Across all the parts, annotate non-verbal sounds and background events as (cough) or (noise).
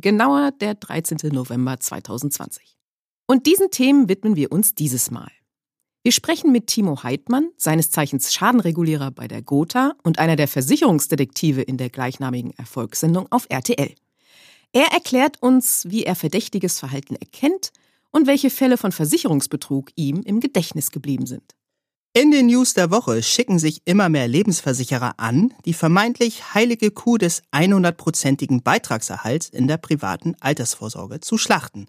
genauer der 13. November 2020. Und diesen Themen widmen wir uns dieses Mal. Wir sprechen mit Timo Heidmann, seines Zeichens Schadenregulierer bei der Gotha und einer der Versicherungsdetektive in der gleichnamigen Erfolgssendung auf RTL. Er erklärt uns, wie er verdächtiges Verhalten erkennt und welche Fälle von Versicherungsbetrug ihm im Gedächtnis geblieben sind. In den News der Woche schicken sich immer mehr Lebensversicherer an, die vermeintlich heilige Kuh des 100-prozentigen Beitragserhalts in der privaten Altersvorsorge zu schlachten.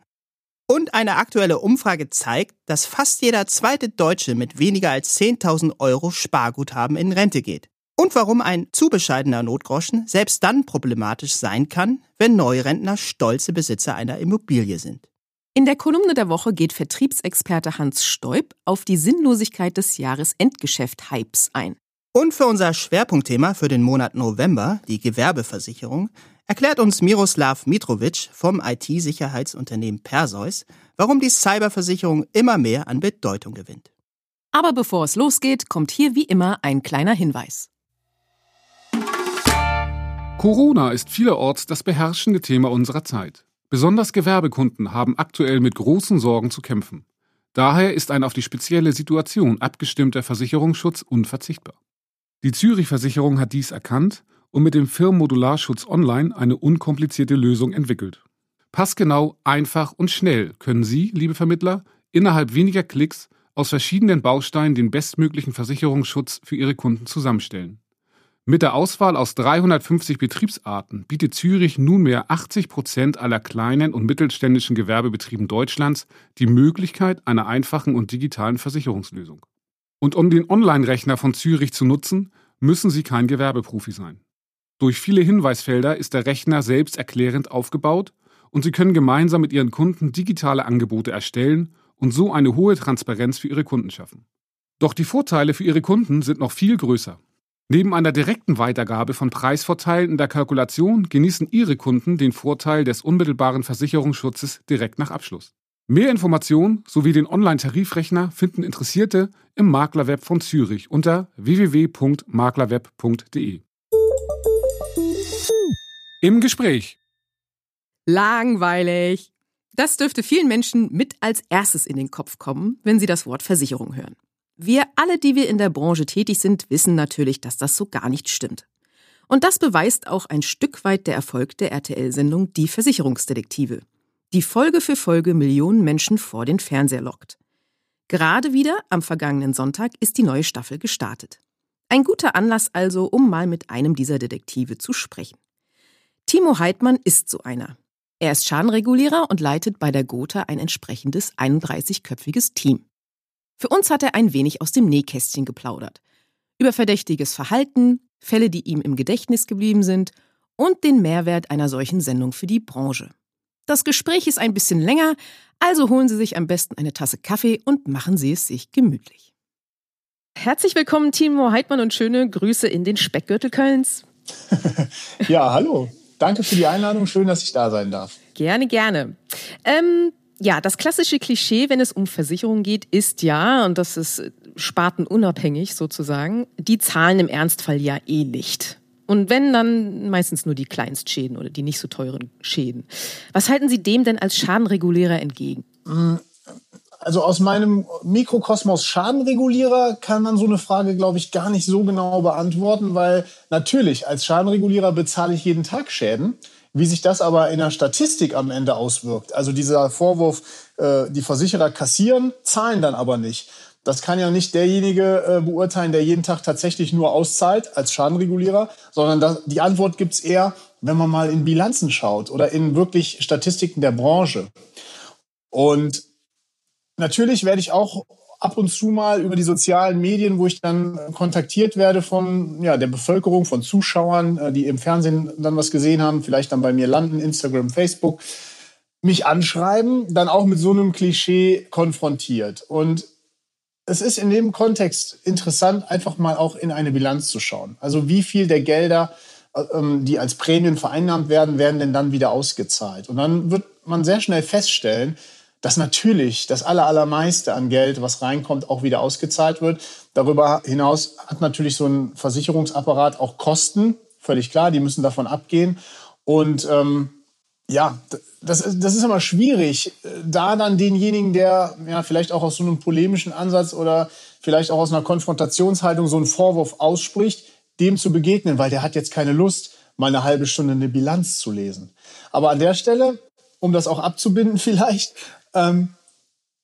Und eine aktuelle Umfrage zeigt, dass fast jeder zweite Deutsche mit weniger als 10.000 Euro Sparguthaben in Rente geht. Und warum ein zu bescheidener Notgroschen selbst dann problematisch sein kann, wenn Neurentner stolze Besitzer einer Immobilie sind. In der Kolumne der Woche geht Vertriebsexperte Hans Stoib auf die Sinnlosigkeit des Jahresendgeschäft-Hypes ein. Und für unser Schwerpunktthema für den Monat November, die Gewerbeversicherung, erklärt uns Miroslav Mitrovic vom IT-Sicherheitsunternehmen Perseus, warum die Cyberversicherung immer mehr an Bedeutung gewinnt. Aber bevor es losgeht, kommt hier wie immer ein kleiner Hinweis. Corona ist vielerorts das beherrschende Thema unserer Zeit. Besonders Gewerbekunden haben aktuell mit großen Sorgen zu kämpfen. Daher ist ein auf die spezielle Situation abgestimmter Versicherungsschutz unverzichtbar. Die Zürich-Versicherung hat dies erkannt und mit dem Firmenmodularschutz Online eine unkomplizierte Lösung entwickelt. Passgenau, einfach und schnell können Sie, liebe Vermittler, innerhalb weniger Klicks aus verschiedenen Bausteinen den bestmöglichen Versicherungsschutz für Ihre Kunden zusammenstellen. Mit der Auswahl aus 350 Betriebsarten bietet Zürich nunmehr 80 Prozent aller kleinen und mittelständischen Gewerbebetrieben Deutschlands die Möglichkeit einer einfachen und digitalen Versicherungslösung. Und um den Online-Rechner von Zürich zu nutzen, müssen Sie kein Gewerbeprofi sein. Durch viele Hinweisfelder ist der Rechner selbst erklärend aufgebaut und Sie können gemeinsam mit Ihren Kunden digitale Angebote erstellen und so eine hohe Transparenz für Ihre Kunden schaffen. Doch die Vorteile für Ihre Kunden sind noch viel größer. Neben einer direkten Weitergabe von Preisvorteilen in der Kalkulation genießen Ihre Kunden den Vorteil des unmittelbaren Versicherungsschutzes direkt nach Abschluss. Mehr Informationen sowie den Online-Tarifrechner finden Interessierte im Maklerweb von Zürich unter www.maklerweb.de. Im Gespräch. Langweilig. Das dürfte vielen Menschen mit als erstes in den Kopf kommen, wenn sie das Wort Versicherung hören. Wir alle, die wir in der Branche tätig sind, wissen natürlich, dass das so gar nicht stimmt. Und das beweist auch ein Stück weit der Erfolg der RTL-Sendung Die Versicherungsdetektive, die Folge für Folge Millionen Menschen vor den Fernseher lockt. Gerade wieder am vergangenen Sonntag ist die neue Staffel gestartet. Ein guter Anlass also, um mal mit einem dieser Detektive zu sprechen. Timo Heidmann ist so einer. Er ist Schadenregulierer und leitet bei der Gotha ein entsprechendes 31-köpfiges Team. Für uns hat er ein wenig aus dem Nähkästchen geplaudert. Über verdächtiges Verhalten, Fälle, die ihm im Gedächtnis geblieben sind und den Mehrwert einer solchen Sendung für die Branche. Das Gespräch ist ein bisschen länger, also holen Sie sich am besten eine Tasse Kaffee und machen Sie es sich gemütlich. Herzlich willkommen, Timo Heidmann, und schöne Grüße in den Speckgürtel Kölns. (laughs) ja, hallo. Danke für die Einladung. Schön, dass ich da sein darf. Gerne, gerne. Ähm, ja, das klassische Klischee, wenn es um Versicherungen geht, ist ja, und das ist spartenunabhängig sozusagen, die zahlen im Ernstfall ja eh nicht. Und wenn, dann meistens nur die Kleinstschäden oder die nicht so teuren Schäden. Was halten Sie dem denn als Schadenregulierer entgegen? Also aus meinem Mikrokosmos Schadenregulierer kann man so eine Frage, glaube ich, gar nicht so genau beantworten, weil natürlich als Schadenregulierer bezahle ich jeden Tag Schäden. Wie sich das aber in der Statistik am Ende auswirkt, also dieser Vorwurf, äh, die Versicherer kassieren, zahlen dann aber nicht. Das kann ja nicht derjenige äh, beurteilen, der jeden Tag tatsächlich nur auszahlt als Schadenregulierer, sondern das, die Antwort gibt's eher, wenn man mal in Bilanzen schaut oder in wirklich Statistiken der Branche. Und natürlich werde ich auch ab und zu mal über die sozialen Medien, wo ich dann kontaktiert werde von ja, der Bevölkerung, von Zuschauern, äh, die im Fernsehen dann was gesehen haben, vielleicht dann bei mir landen, Instagram, Facebook, mich anschreiben, dann auch mit so einem Klischee konfrontiert. Und es ist in dem Kontext interessant, einfach mal auch in eine Bilanz zu schauen. Also wie viel der Gelder, ähm, die als Prämien vereinnahmt werden, werden denn dann wieder ausgezahlt. Und dann wird man sehr schnell feststellen, dass natürlich das allermeiste an Geld, was reinkommt, auch wieder ausgezahlt wird. Darüber hinaus hat natürlich so ein Versicherungsapparat auch Kosten, völlig klar, die müssen davon abgehen. Und ähm, ja, das, das ist immer schwierig, da dann denjenigen, der ja vielleicht auch aus so einem polemischen Ansatz oder vielleicht auch aus einer Konfrontationshaltung so einen Vorwurf ausspricht, dem zu begegnen, weil der hat jetzt keine Lust, mal eine halbe Stunde eine Bilanz zu lesen. Aber an der Stelle, um das auch abzubinden (laughs) vielleicht, ähm,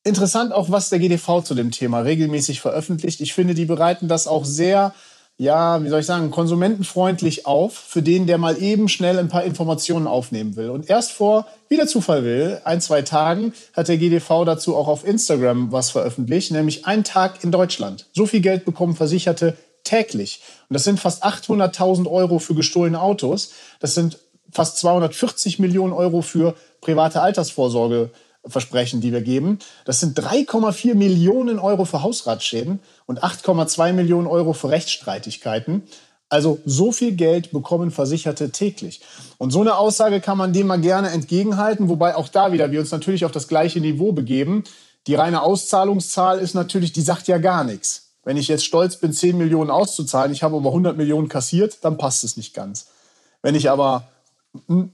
interessant auch, was der GDV zu dem Thema regelmäßig veröffentlicht. Ich finde, die bereiten das auch sehr ja, wie soll ich sagen, konsumentenfreundlich auf, für den, der mal eben schnell ein paar Informationen aufnehmen will. Und erst vor, wie der Zufall will, ein, zwei Tagen hat der GDV dazu auch auf Instagram was veröffentlicht, nämlich ein Tag in Deutschland. So viel Geld bekommen Versicherte täglich. Und das sind fast 800.000 Euro für gestohlene Autos. Das sind fast 240 Millionen Euro für private Altersvorsorge Versprechen, die wir geben. Das sind 3,4 Millionen Euro für Hausratschäden und 8,2 Millionen Euro für Rechtsstreitigkeiten. Also so viel Geld bekommen Versicherte täglich. Und so eine Aussage kann man dem mal gerne entgegenhalten, wobei auch da wieder wir uns natürlich auf das gleiche Niveau begeben. Die reine Auszahlungszahl ist natürlich, die sagt ja gar nichts. Wenn ich jetzt stolz bin, 10 Millionen auszuzahlen, ich habe aber 100 Millionen kassiert, dann passt es nicht ganz. Wenn ich aber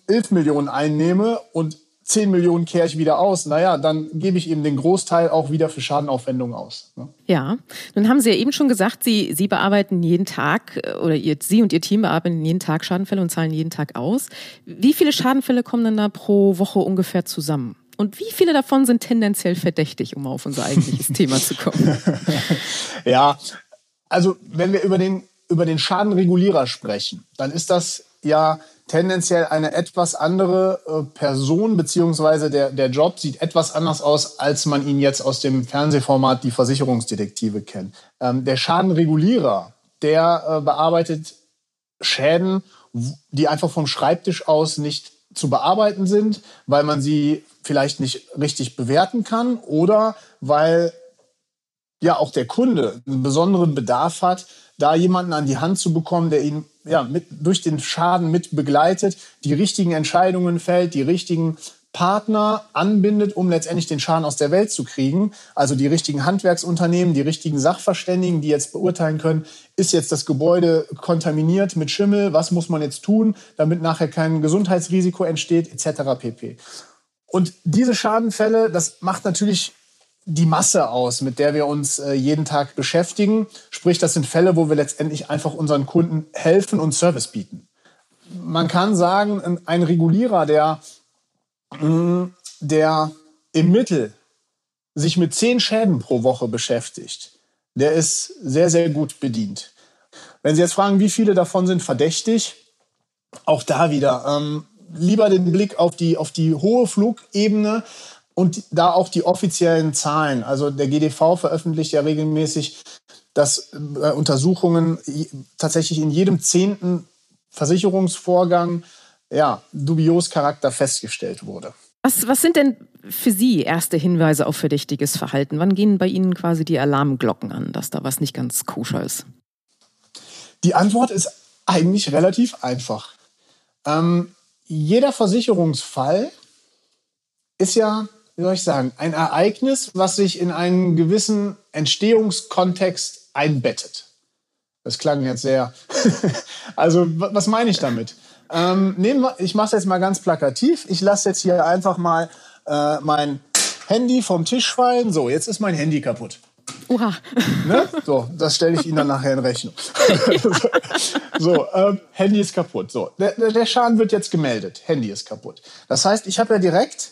11 Millionen einnehme und 10 Millionen kehre ich wieder aus, naja, dann gebe ich eben den Großteil auch wieder für Schadenaufwendungen aus. Ne? Ja, nun haben Sie ja eben schon gesagt, Sie, Sie bearbeiten jeden Tag äh, oder ihr, Sie und Ihr Team bearbeiten jeden Tag Schadenfälle und zahlen jeden Tag aus. Wie viele Schadenfälle kommen denn da pro Woche ungefähr zusammen? Und wie viele davon sind tendenziell verdächtig, um auf unser eigentliches (laughs) Thema zu kommen? ja, also wenn wir über den, über den Schadenregulierer sprechen, dann ist das ja tendenziell eine etwas andere äh, Person, beziehungsweise der, der Job sieht etwas anders aus, als man ihn jetzt aus dem Fernsehformat Die Versicherungsdetektive kennt. Ähm, der Schadenregulierer, der äh, bearbeitet Schäden, die einfach vom Schreibtisch aus nicht zu bearbeiten sind, weil man sie vielleicht nicht richtig bewerten kann oder weil ja auch der Kunde einen besonderen Bedarf hat, da jemanden an die Hand zu bekommen, der ihn ja, mit, durch den Schaden mit begleitet, die richtigen Entscheidungen fällt, die richtigen Partner anbindet, um letztendlich den Schaden aus der Welt zu kriegen. Also die richtigen Handwerksunternehmen, die richtigen Sachverständigen, die jetzt beurteilen können, ist jetzt das Gebäude kontaminiert mit Schimmel, was muss man jetzt tun, damit nachher kein Gesundheitsrisiko entsteht, etc. pp. Und diese Schadenfälle, das macht natürlich die Masse aus, mit der wir uns äh, jeden Tag beschäftigen. Sprich, das sind Fälle, wo wir letztendlich einfach unseren Kunden helfen und Service bieten. Man kann sagen, ein Regulierer, der, mm, der im Mittel sich mit zehn Schäden pro Woche beschäftigt, der ist sehr, sehr gut bedient. Wenn Sie jetzt fragen, wie viele davon sind verdächtig, auch da wieder ähm, lieber den Blick auf die, auf die hohe Flugebene und da auch die offiziellen Zahlen. Also der GDV veröffentlicht ja regelmäßig, dass äh, Untersuchungen tatsächlich in jedem zehnten Versicherungsvorgang ja, dubios Charakter festgestellt wurde. Was, was sind denn für Sie erste Hinweise auf verdächtiges Verhalten? Wann gehen bei Ihnen quasi die Alarmglocken an, dass da was nicht ganz koscher ist? Die Antwort ist eigentlich relativ einfach. Ähm, jeder Versicherungsfall ist ja wie soll ich sagen, ein Ereignis, was sich in einen gewissen Entstehungskontext einbettet. Das klang jetzt sehr. (laughs) also, was meine ich damit? Ähm, nehmen wir, ich mache es jetzt mal ganz plakativ. Ich lasse jetzt hier einfach mal äh, mein Handy vom Tisch fallen. So, jetzt ist mein Handy kaputt. Oha. Ne? So, das stelle ich Ihnen dann nachher in Rechnung. (laughs) so, ähm, Handy ist kaputt. So, der, der Schaden wird jetzt gemeldet. Handy ist kaputt. Das heißt, ich habe ja direkt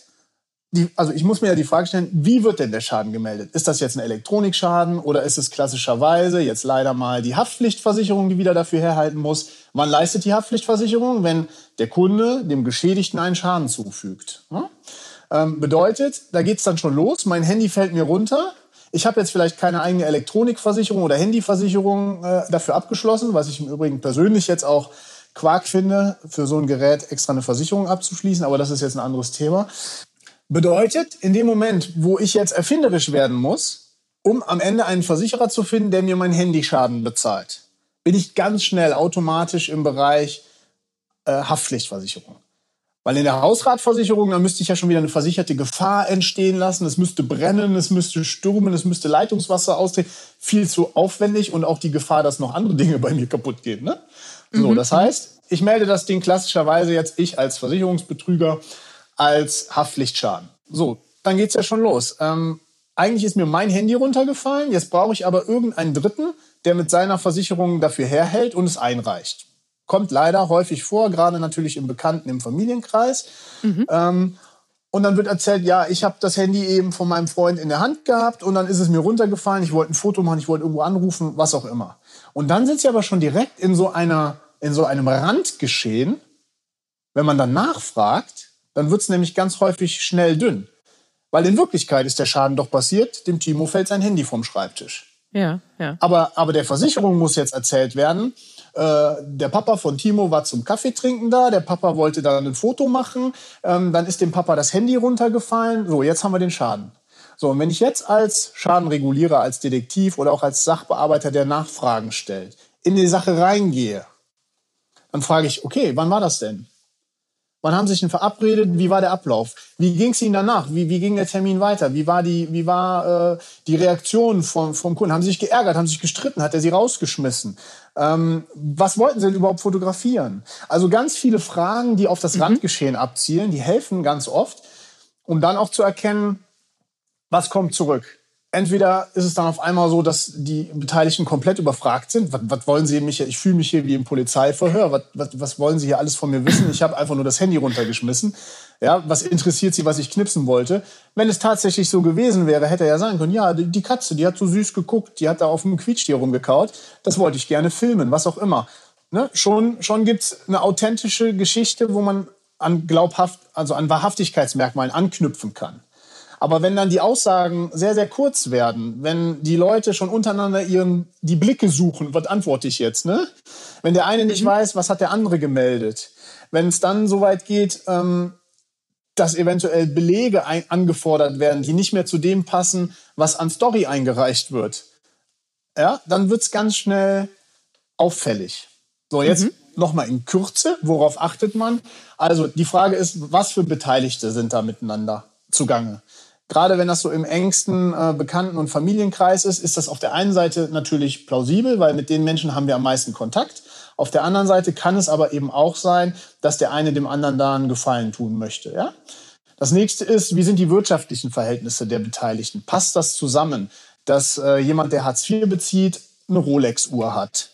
die, also ich muss mir ja die Frage stellen, wie wird denn der Schaden gemeldet? Ist das jetzt ein Elektronikschaden oder ist es klassischerweise jetzt leider mal die Haftpflichtversicherung, die wieder dafür herhalten muss? Wann leistet die Haftpflichtversicherung? Wenn der Kunde dem Geschädigten einen Schaden zufügt. Ähm, bedeutet, da geht's dann schon los, mein Handy fällt mir runter, ich habe jetzt vielleicht keine eigene Elektronikversicherung oder Handyversicherung äh, dafür abgeschlossen, was ich im Übrigen persönlich jetzt auch Quark finde, für so ein Gerät extra eine Versicherung abzuschließen, aber das ist jetzt ein anderes Thema. Bedeutet, in dem Moment, wo ich jetzt erfinderisch werden muss, um am Ende einen Versicherer zu finden, der mir meinen Handyschaden bezahlt, bin ich ganz schnell automatisch im Bereich äh, Haftpflichtversicherung. Weil in der Hausratversicherung, da müsste ich ja schon wieder eine versicherte Gefahr entstehen lassen. Es müsste brennen, es müsste stürmen, es müsste Leitungswasser austreten. Viel zu aufwendig und auch die Gefahr, dass noch andere Dinge bei mir kaputt gehen. Ne? So, mhm. das heißt, ich melde das Ding klassischerweise jetzt ich als Versicherungsbetrüger als Haftpflichtschaden. So, dann geht's ja schon los. Ähm, eigentlich ist mir mein Handy runtergefallen, jetzt brauche ich aber irgendeinen Dritten, der mit seiner Versicherung dafür herhält und es einreicht. Kommt leider häufig vor, gerade natürlich im Bekannten, im Familienkreis. Mhm. Ähm, und dann wird erzählt, ja, ich habe das Handy eben von meinem Freund in der Hand gehabt und dann ist es mir runtergefallen, ich wollte ein Foto machen, ich wollte irgendwo anrufen, was auch immer. Und dann sind sie aber schon direkt in so einer, in so einem Randgeschehen. Wenn man dann nachfragt, dann wird es nämlich ganz häufig schnell dünn. Weil in Wirklichkeit ist der Schaden doch passiert, dem Timo fällt sein Handy vom Schreibtisch. Ja, ja. Aber, aber der Versicherung muss jetzt erzählt werden, äh, der Papa von Timo war zum Kaffee trinken da, der Papa wollte dann ein Foto machen, ähm, dann ist dem Papa das Handy runtergefallen. So, jetzt haben wir den Schaden. So, und wenn ich jetzt als Schadenregulierer, als Detektiv oder auch als Sachbearbeiter, der Nachfragen stellt, in die Sache reingehe, dann frage ich, okay, wann war das denn? Wann haben Sie sich denn verabredet? Wie war der Ablauf? Wie ging es Ihnen danach? Wie, wie ging der Termin weiter? Wie war die, wie war, äh, die Reaktion vom, vom Kunden? Haben Sie sich geärgert? Haben Sie sich gestritten? Hat er Sie rausgeschmissen? Ähm, was wollten Sie denn überhaupt fotografieren? Also ganz viele Fragen, die auf das mhm. Randgeschehen abzielen, die helfen ganz oft, um dann auch zu erkennen, was kommt zurück entweder ist es dann auf einmal so, dass die Beteiligten komplett überfragt sind. Was, was wollen Sie mich? Ich fühle mich hier wie im Polizeiverhör. Was, was, was wollen Sie hier alles von mir wissen? Ich habe einfach nur das Handy runtergeschmissen. Ja, was interessiert Sie, was ich knipsen wollte? Wenn es tatsächlich so gewesen wäre, hätte er ja sagen können, ja, die Katze, die hat so süß geguckt, die hat da auf dem Quietschtier rumgekaut. Das wollte ich gerne filmen, was auch immer. Ne? Schon, schon gibt's eine authentische Geschichte, wo man an glaubhaft, also an Wahrhaftigkeitsmerkmalen anknüpfen kann. Aber wenn dann die Aussagen sehr, sehr kurz werden, wenn die Leute schon untereinander ihren, die Blicke suchen, was antworte ich jetzt, ne? Wenn der eine nicht mhm. weiß, was hat der andere gemeldet. Wenn es dann so weit geht, ähm, dass eventuell Belege ein, angefordert werden, die nicht mehr zu dem passen, was an Story eingereicht wird, ja, dann wird's ganz schnell auffällig. So, jetzt mhm. nochmal in Kürze, worauf achtet man? Also die Frage ist, was für Beteiligte sind da miteinander zugange? Gerade wenn das so im engsten äh, Bekannten- und Familienkreis ist, ist das auf der einen Seite natürlich plausibel, weil mit den Menschen haben wir am meisten Kontakt. Auf der anderen Seite kann es aber eben auch sein, dass der eine dem anderen da einen Gefallen tun möchte. Ja? Das nächste ist, wie sind die wirtschaftlichen Verhältnisse der Beteiligten? Passt das zusammen, dass äh, jemand, der Hartz IV bezieht, eine Rolex-Uhr hat?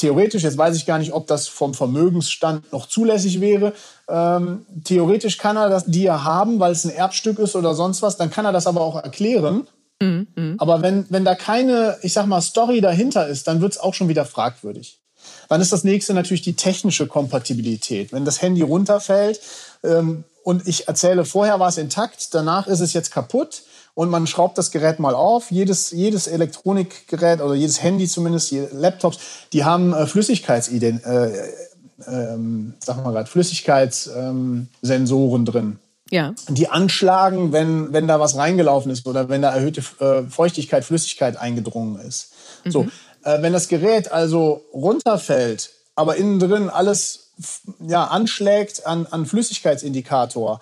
Theoretisch, jetzt weiß ich gar nicht, ob das vom Vermögensstand noch zulässig wäre, ähm, theoretisch kann er das, die ja haben, weil es ein Erbstück ist oder sonst was, dann kann er das aber auch erklären. Mhm. mhm. Aber wenn, wenn da keine, ich sag mal, Story dahinter ist, dann wird es auch schon wieder fragwürdig. Dann ist das nächste natürlich die technische Kompatibilität. Wenn das Handy runterfällt ähm, und ich erzähle, vorher war es intakt, danach ist es jetzt kaputt, und man schraubt das Gerät mal auf. Jedes, jedes Elektronikgerät oder jedes Handy zumindest, Laptops, die haben äh, Flüssigkeitsident, äh, ähm, sag mal grad, Flüssigkeitssensoren ähm, drin. Ja. Die anschlagen, wenn, wenn da was reingelaufen ist oder wenn da erhöhte äh, Feuchtigkeit, Flüssigkeit eingedrungen ist. Mhm. So, äh, wenn das Gerät also runterfällt, aber innen drin alles ja, anschlägt an, an Flüssigkeitsindikator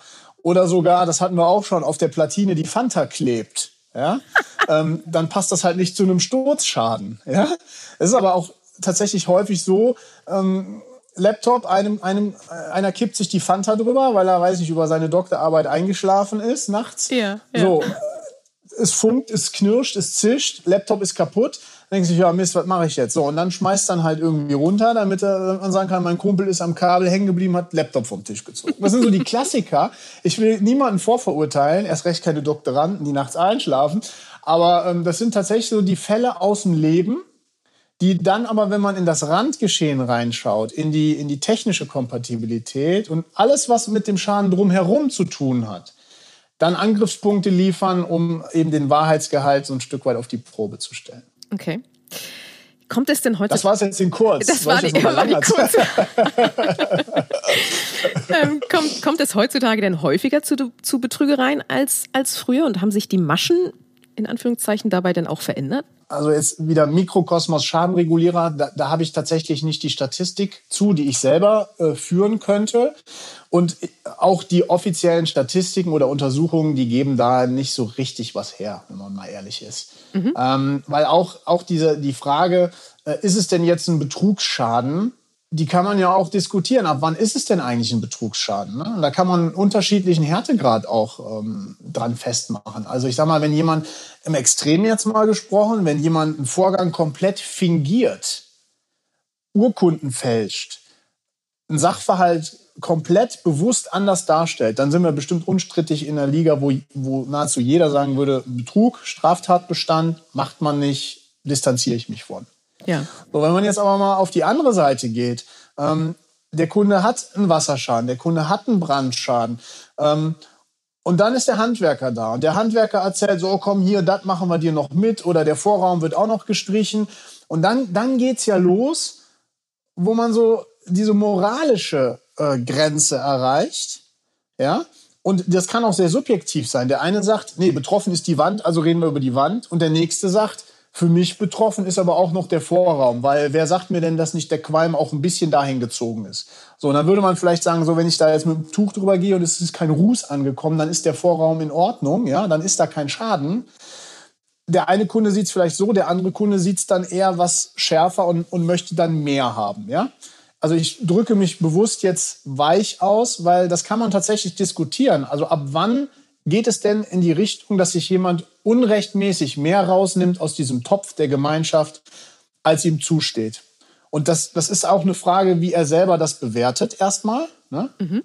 oder sogar, das hatten wir auch schon, auf der Platine die Fanta klebt, ja, (laughs) ähm, dann passt das halt nicht zu einem Sturzschaden. Ja, es ist aber auch tatsächlich häufig so. Ähm, Laptop, einem, einem, äh, einer kippt sich die Fanta drüber, weil er, weiß nicht, über seine Doktorarbeit eingeschlafen ist nachts. Ja, ja. So, es funkt, es knirscht, es zischt, Laptop ist kaputt denkt sich, ja Mist, was mache ich jetzt? So, und dann schmeißt dann halt irgendwie runter, damit man sagen kann, mein Kumpel ist am Kabel hängen geblieben, hat Laptop vom Tisch gezogen. Das sind so die Klassiker. Ich will niemanden vorverurteilen, erst recht keine Doktoranden, die nachts einschlafen. Aber ähm, das sind tatsächlich so die Fälle aus dem Leben, die dann aber, wenn man in das Randgeschehen reinschaut, in die, in die technische Kompatibilität und alles, was mit dem Schaden drumherum zu tun hat, dann Angriffspunkte liefern, um eben den Wahrheitsgehalt so ein Stück weit auf die Probe zu stellen. Okay. Kommt es denn heute? Das war es jetzt in kurz. Das war die, war die kurz. ähm, kommt, kommt es heutzutage denn häufiger zu, zu Betrügereien als, als früher und haben sich die Maschen in Anführungszeichen dabei denn auch verändert? Also jetzt wieder Mikrokosmos Schadenregulierer, da, da habe ich tatsächlich nicht die Statistik zu, die ich selber äh, führen könnte. Und auch die offiziellen Statistiken oder Untersuchungen, die geben da nicht so richtig was her, wenn man mal ehrlich ist. Mhm. Ähm, weil auch, auch diese, die Frage, äh, ist es denn jetzt ein Betrugsschaden? die kann man ja auch diskutieren. Ab wann ist es denn eigentlich ein Betrugsschaden? Ne? Und da kann man einen unterschiedlichen Härtegrad auch ähm, dran festmachen. Also ich sag mal, wenn jemand im Extrem jetzt mal gesprochen, wenn jemand einen Vorgang komplett fingiert, Urkunden fälscht, einen Sachverhalt komplett bewusst anders darstellt, dann sind wir bestimmt unstrittig in der Liga, wo, wo nahezu jeder sagen würde, Betrug, Straftatbestand, macht man nicht, distanziere ich mich von. Ja. So, wenn man jetzt aber mal auf die andere Seite geht, ähm, der Kunde hat einen Wasserschaden, der Kunde hat einen Brandschaden. Ähm, und dann ist der Handwerker da. Und der Handwerker erzählt so, oh, komm hier, das machen wir dir noch mit. Oder der Vorraum wird auch noch gestrichen. Und dann, dann geht's ja los, wo man so diese moralische äh, Grenze erreicht. Ja. Und das kann auch sehr subjektiv sein. Der eine sagt, nee, betroffen ist die Wand, also reden wir über die Wand. Und der nächste sagt, für mich betroffen ist aber auch noch der Vorraum, weil wer sagt mir denn, dass nicht der Qualm auch ein bisschen dahin gezogen ist? So, und dann würde man vielleicht sagen, so, wenn ich da jetzt mit dem Tuch drüber gehe und es ist kein Ruß angekommen, dann ist der Vorraum in Ordnung, ja, dann ist da kein Schaden. Der eine Kunde sieht es vielleicht so, der andere Kunde sieht es dann eher was schärfer und, und möchte dann mehr haben, ja. Also ich drücke mich bewusst jetzt weich aus, weil das kann man tatsächlich diskutieren. Also ab wann geht es denn in die Richtung, dass sich jemand unrechtmäßig mehr rausnimmt aus diesem Topf der Gemeinschaft, als ihm zusteht? Und das, das ist auch eine Frage, wie er selber das bewertet erstmal. Ne? Mhm.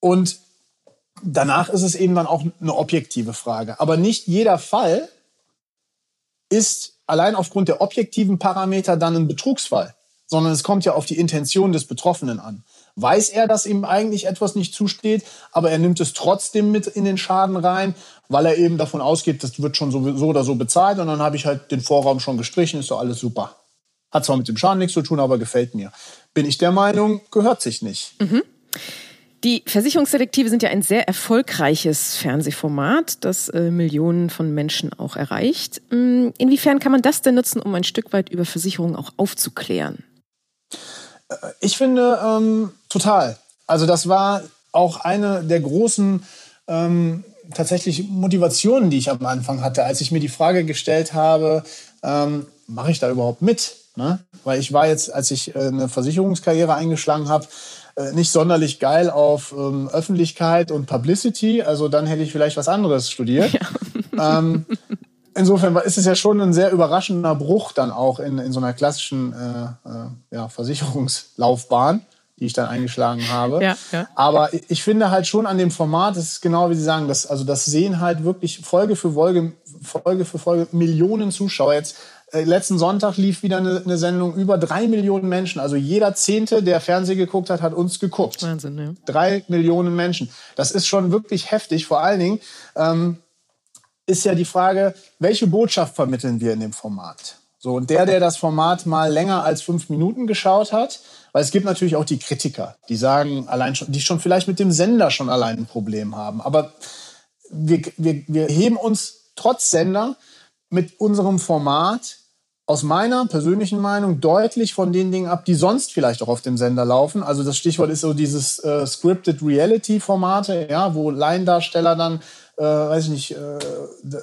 Und danach ist es eben dann auch eine objektive Frage. Aber nicht jeder Fall ist allein aufgrund der objektiven Parameter dann ein Betrugsfall, sondern es kommt ja auf die Intention des Betroffenen an weiß er, dass ihm eigentlich etwas nicht zusteht, aber er nimmt es trotzdem mit in den Schaden rein, weil er eben davon ausgeht, das wird schon so, oder so bezahlt und dann habe ich halt den Vorraum schon gestrichen, ist doch alles super. Hat zwar mit dem Schaden nichts zu tun, aber gefällt mir. Bin ich der Meinung, gehört sich nicht. Mhm. Die Versicherungsdetektive sind ja ein sehr erfolgreiches Fernsehformat, das äh, Millionen von Menschen auch erreicht. Mm, inwiefern kann man das denn nutzen, um ein Stück weit über Versicherungen auch aufzuklären? Ich finde ähm, total. Also das war auch eine der großen ähm, tatsächlich Motivationen, die ich am Anfang hatte, als ich mir die Frage gestellt habe, ähm, mache ich da überhaupt mit? Ne? Weil ich war jetzt, als ich äh, eine Versicherungskarriere eingeschlagen habe, äh, nicht sonderlich geil auf ähm, Öffentlichkeit und Publicity. Also dann hätte ich vielleicht was anderes studiert. Ja. Ähm, (laughs) insofern ist es ja schon ein sehr überraschender Bruch dann auch in, in so einer klassischen äh, äh, ja, Versicherungslaufbahn, die ich dann eingeschlagen habe. Ja, ja. Aber ich finde halt schon an dem Format, das ist genau wie Sie sagen, das, also das sehen halt wirklich Folge für Folge, Folge für Folge Millionen Zuschauer. Jetzt äh, letzten Sonntag lief wieder eine, eine, Sendung über drei Millionen Menschen. Also jeder Zehnte, der Fernsehen geguckt hat, hat uns geguckt. Wahnsinn, ja. Drei Millionen Menschen. Das ist schon wirklich heftig. Vor allen Dingen, ähm, ist ja die Frage, welche Botschaft vermitteln wir in dem Format? So, und der, der das Format mal länger als fünf Minuten geschaut hat, weil es gibt natürlich auch die Kritiker, die sagen, allein schon, die schon vielleicht mit dem Sender schon allein ein Problem haben. Aber wir, wir, wir heben uns trotz Sender mit unserem Format aus meiner persönlichen Meinung deutlich von den Dingen ab, die sonst vielleicht auch auf dem Sender laufen. Also das Stichwort ist so dieses äh, Scripted Reality Formate, ja, wo Laiendarsteller dann äh, weiß ich nicht, äh,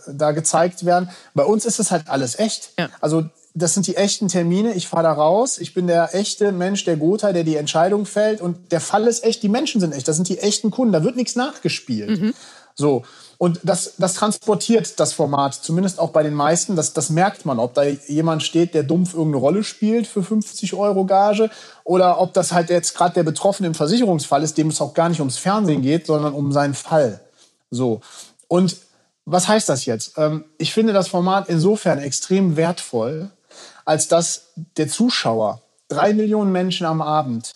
da gezeigt werden. Bei uns ist es halt alles echt. Ja. Also das sind die echten Termine. Ich fahre da raus. Ich bin der echte Mensch, der Gotha, der die Entscheidung fällt. Und der Fall ist echt. Die Menschen sind echt. Das sind die echten Kunden. Da wird nichts nachgespielt. Mhm. So. Und das, das transportiert das Format, zumindest auch bei den meisten. Das, das merkt man, ob da jemand steht, der dumpf irgendeine Rolle spielt für 50 Euro Gage oder ob das halt jetzt gerade der Betroffene im Versicherungsfall ist, dem es auch gar nicht ums Fernsehen geht, sondern um seinen Fall. So. Und was heißt das jetzt? Ähm, ich finde das Format insofern extrem wertvoll, als dass der Zuschauer, drei Millionen Menschen am Abend,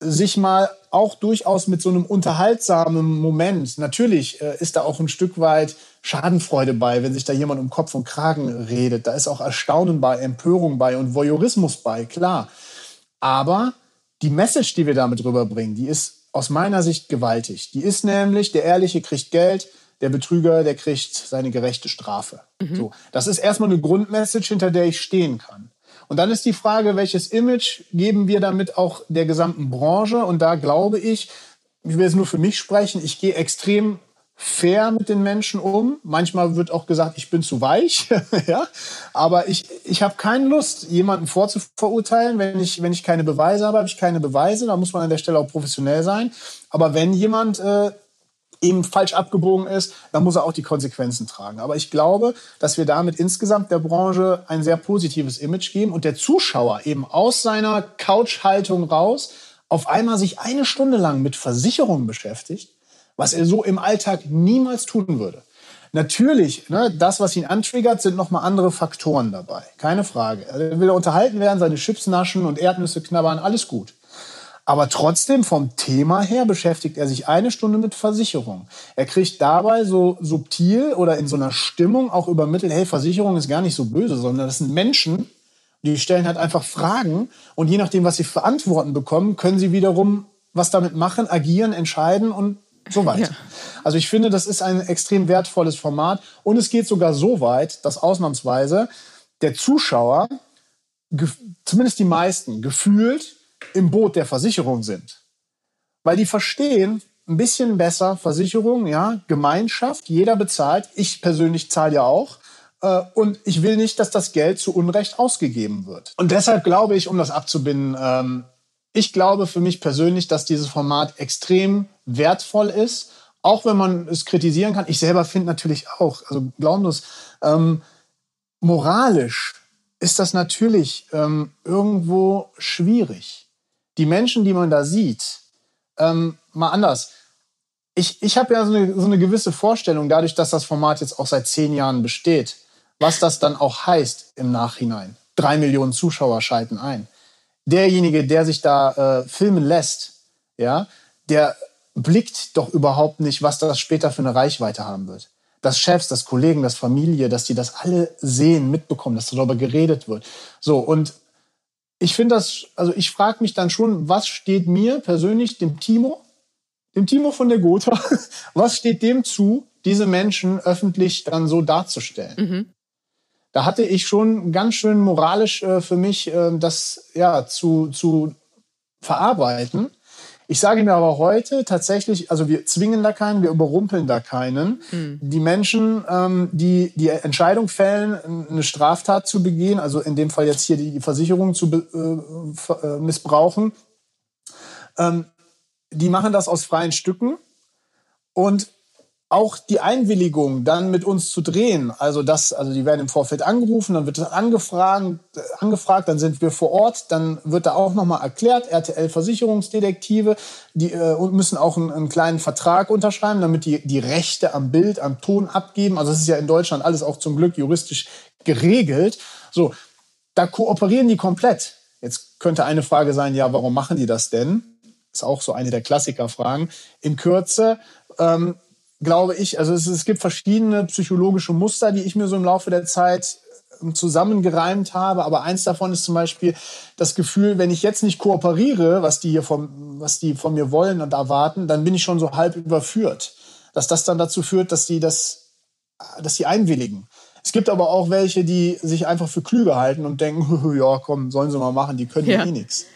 sich mal auch durchaus mit so einem unterhaltsamen Moment, natürlich äh, ist da auch ein Stück weit Schadenfreude bei, wenn sich da jemand um Kopf und Kragen redet. Da ist auch Erstaunen bei, Empörung bei und Voyeurismus bei, klar. Aber die Message, die wir damit rüberbringen, die ist aus meiner Sicht gewaltig. Die ist nämlich, der Ehrliche kriegt Geld, der Betrüger, der kriegt seine gerechte Strafe. Mhm. So, das ist erstmal eine Grundmessage, hinter der ich stehen kann. Und dann ist die Frage, welches Image geben wir damit auch der gesamten Branche? Und da glaube ich, ich will jetzt nur für mich sprechen, ich gehe extrem fair mit den Menschen um. Manchmal wird auch gesagt, ich bin zu weich, (laughs) ja. Aber ich, ich habe keine Lust, jemanden vorzuverurteilen. Wenn ich, wenn ich keine Beweise habe, habe ich keine Beweise. Da muss man an der Stelle auch professionell sein. Aber wenn jemand äh, eben falsch abgebogen ist, dann muss er auch die Konsequenzen tragen. Aber ich glaube, dass wir damit insgesamt der Branche ein sehr positives Image geben und der Zuschauer eben aus seiner Couchhaltung raus auf einmal sich eine Stunde lang mit Versicherungen beschäftigt, was er so im Alltag niemals tun würde. Natürlich, ne, das, was ihn antriggert, sind nochmal andere Faktoren dabei. Keine Frage. Er will unterhalten werden, seine Chips naschen und Erdnüsse knabbern, alles gut. Aber trotzdem vom Thema her beschäftigt er sich eine Stunde mit Versicherung. Er kriegt dabei so subtil oder in so einer Stimmung auch übermittelt, hey, Versicherung ist gar nicht so böse, sondern das sind Menschen, die stellen halt einfach Fragen und je nachdem, was sie für Antworten bekommen, können sie wiederum was damit machen, agieren, entscheiden und so weiter. Ja. Also ich finde, das ist ein extrem wertvolles Format und es geht sogar so weit, dass ausnahmsweise der Zuschauer, zumindest die meisten, gefühlt im Boot der Versicherung sind. Weil die verstehen ein bisschen besser Versicherung, ja, Gemeinschaft, jeder bezahlt, ich persönlich zahle ja auch. Äh, und ich will nicht, dass das Geld zu Unrecht ausgegeben wird. Und deshalb glaube ich, um das abzubinden, ähm, ich glaube für mich persönlich, dass dieses Format extrem wertvoll ist, auch wenn man es kritisieren kann. Ich selber finde natürlich auch, also glauben Sie ähm, moralisch ist das natürlich ähm, irgendwo schwierig die Menschen, die man da sieht, ähm, mal anders. Ich, ich habe ja so eine, so eine gewisse Vorstellung, dadurch, dass das Format jetzt auch seit zehn Jahren besteht, was das dann auch heißt im Nachhinein. Drei Millionen Zuschauer schalten ein. Derjenige, der sich da äh, filmen lässt, ja, der blickt doch überhaupt nicht, was das später für eine Reichweite haben wird. Dass Chefs, dass Kollegen, dass Familie, dass die das alle sehen, mitbekommen, dass darüber geredet wird. So, und ich finde das, also ich frage mich dann schon, was steht mir persönlich, dem Timo, dem Timo von der Gotha, (laughs) was steht dem zu, diese Menschen öffentlich dann so darzustellen? Mhm. Da hatte ich schon ganz schön moralisch äh, für mich äh, das ja zu, zu verarbeiten. Ich sage mir aber heute tatsächlich, also wir zwingen da keinen, wir überrumpeln da keinen. Mhm. Die Menschen, ähm, die die Entscheidung fällen, eine Straftat zu begehen, also in dem Fall jetzt hier die Versicherung zu äh, äh, missbrauchen, ähm, die machen das aus freien Stücken. Und auch die Einwilligung, dann mit uns zu drehen, also das, also die werden im Vorfeld angerufen, dann wird das angefragt, angefragt, dann sind wir vor Ort, dann wird da auch nochmal erklärt, RTL Versicherungsdetektive, die äh, müssen auch einen, einen, kleinen Vertrag unterschreiben, damit die die Rechte am Bild, am Ton abgeben. Also das ist ja in Deutschland alles auch zum Glück juristisch geregelt. So, da kooperieren die komplett. Jetzt könnte eine Frage sein, ja, warum machen die das denn? Ist auch so eine der Klassikerfragen. In Kürze, ähm, glaube ich, also es, es gibt verschiedene psychologische Muster, die ich mir so im Laufe der Zeit ähm, zusammengereimt habe. Aber eins davon ist zum Beispiel das Gefühl, wenn ich jetzt nicht kooperiere, was die hier von, was die von mir wollen und erwarten, dann bin ich schon so halb überführt. Dass das dann dazu führt, dass die das, dass die einwilligen. Es gibt aber auch welche, die sich einfach für klüger halten und denken, (laughs) ja, komm, sollen sie mal machen, die können ja eh nichts.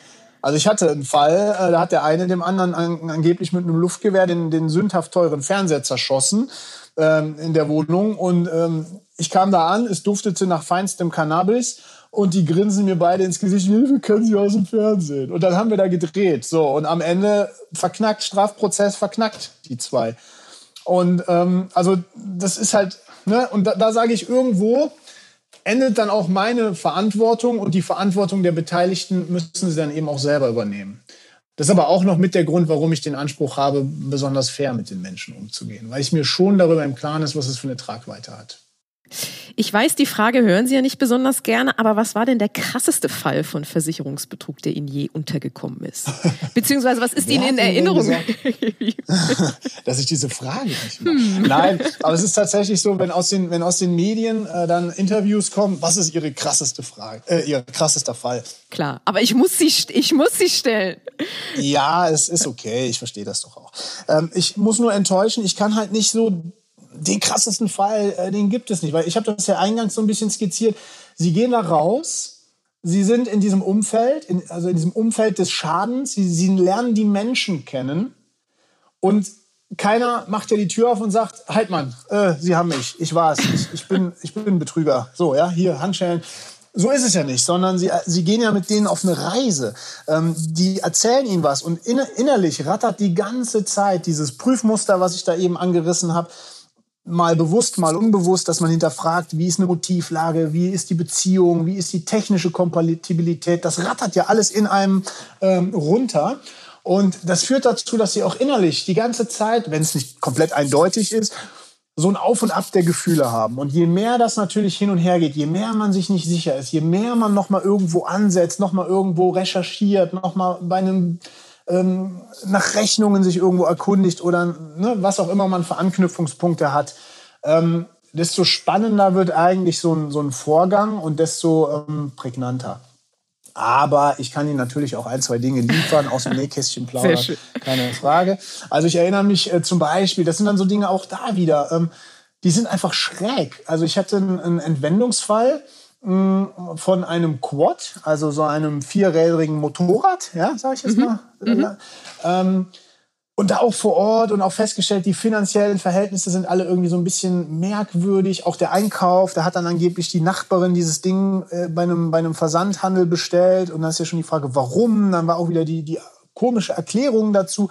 Also ich hatte einen Fall, äh, da hat der eine dem anderen an, angeblich mit einem Luftgewehr den, den sündhaft teuren Fernseher zerschossen ähm, in der Wohnung. Und ähm, ich kam da an, es duftete nach feinstem Cannabis und die grinsen mir beide ins Gesicht, wir können sie aus dem Fernsehen. Und dann haben wir da gedreht. So, und am Ende verknackt, Strafprozess verknackt, die zwei. Und ähm, also das ist halt, ne, und da, da sage ich irgendwo, endet dann auch meine Verantwortung und die Verantwortung der Beteiligten müssen sie dann eben auch selber übernehmen. Das ist aber auch noch mit der Grund, warum ich den Anspruch habe, besonders fair mit den Menschen umzugehen, weil ich mir schon darüber im Klaren ist, was es für eine Tragweite hat. Ich weiß, die Frage hören Sie ja nicht besonders gerne, aber was war denn der krasseste Fall von Versicherungsbetrug, der Ihnen je untergekommen ist? (laughs) Beziehungsweise was ist Ihnen in Erinnerung? (laughs) dass ich diese Frage nicht mache. Hm. Nein, aber es ist tatsächlich so, wenn aus den, wenn aus den Medien äh, dann Interviews kommen, was ist Ihre krasseste Frage, äh, Ihr krassester Fall? Klar, aber ich muss sie, ich muss sie stellen. Ja, es ist okay, ich verstehe das doch auch. Ähm, ich muss nur enttäuschen, ich kann halt nicht so den krassesten Fall, äh, den gibt es nicht, weil ich habe das ja eingangs so ein bisschen skizziert. Sie gehen da raus, sie sind in diesem Umfeld, in, also in diesem Umfeld des Schadens, sie, sie lernen die Menschen kennen und keiner macht ja die Tür auf und sagt, halt Mann, äh, Sie haben mich, ich war's, ich, ich bin, ich bin Betrüger. So, ja, hier Handschellen. So ist es ja nicht, sondern sie, sie gehen ja mit denen auf eine Reise. Ähm, die erzählen ihnen was und innerlich rattert die ganze Zeit dieses Prüfmuster, was ich da eben angerissen habe, mal bewusst, mal unbewusst, dass man hinterfragt, wie ist eine Motivlage, wie ist die Beziehung, wie ist die technische Kompatibilität. Das rattert ja alles in einem ähm, runter. Und das führt dazu, dass sie auch innerlich die ganze Zeit, wenn es nicht komplett eindeutig ist, so ein Auf und Ab der Gefühle haben. Und je mehr das natürlich hin und her geht, je mehr man sich nicht sicher ist, je mehr man nochmal irgendwo ansetzt, nochmal irgendwo recherchiert, nochmal bei einem ähm, nach Rechnungen sich irgendwo erkundigt oder ne, was auch immer man für Anknüpfungspunkte hat, ähm, desto spannender wird eigentlich so ein, so ein Vorgang und desto ähm, prägnanter. Aber ich kann Ihnen natürlich auch ein, zwei Dinge liefern, aus dem (laughs) Nähkästchen plaudern, keine Frage. Also ich erinnere mich äh, zum Beispiel, das sind dann so Dinge auch da wieder, ähm, die sind einfach schräg. Also ich hatte einen, einen Entwendungsfall, von einem Quad, also so einem vierrädrigen Motorrad, ja, sage ich jetzt mhm. mal. Mhm. Ähm, und da auch vor Ort und auch festgestellt, die finanziellen Verhältnisse sind alle irgendwie so ein bisschen merkwürdig. Auch der Einkauf, da hat dann angeblich die Nachbarin dieses Ding äh, bei, einem, bei einem Versandhandel bestellt. Und dann ist ja schon die Frage, warum? Dann war auch wieder die, die komische Erklärung dazu.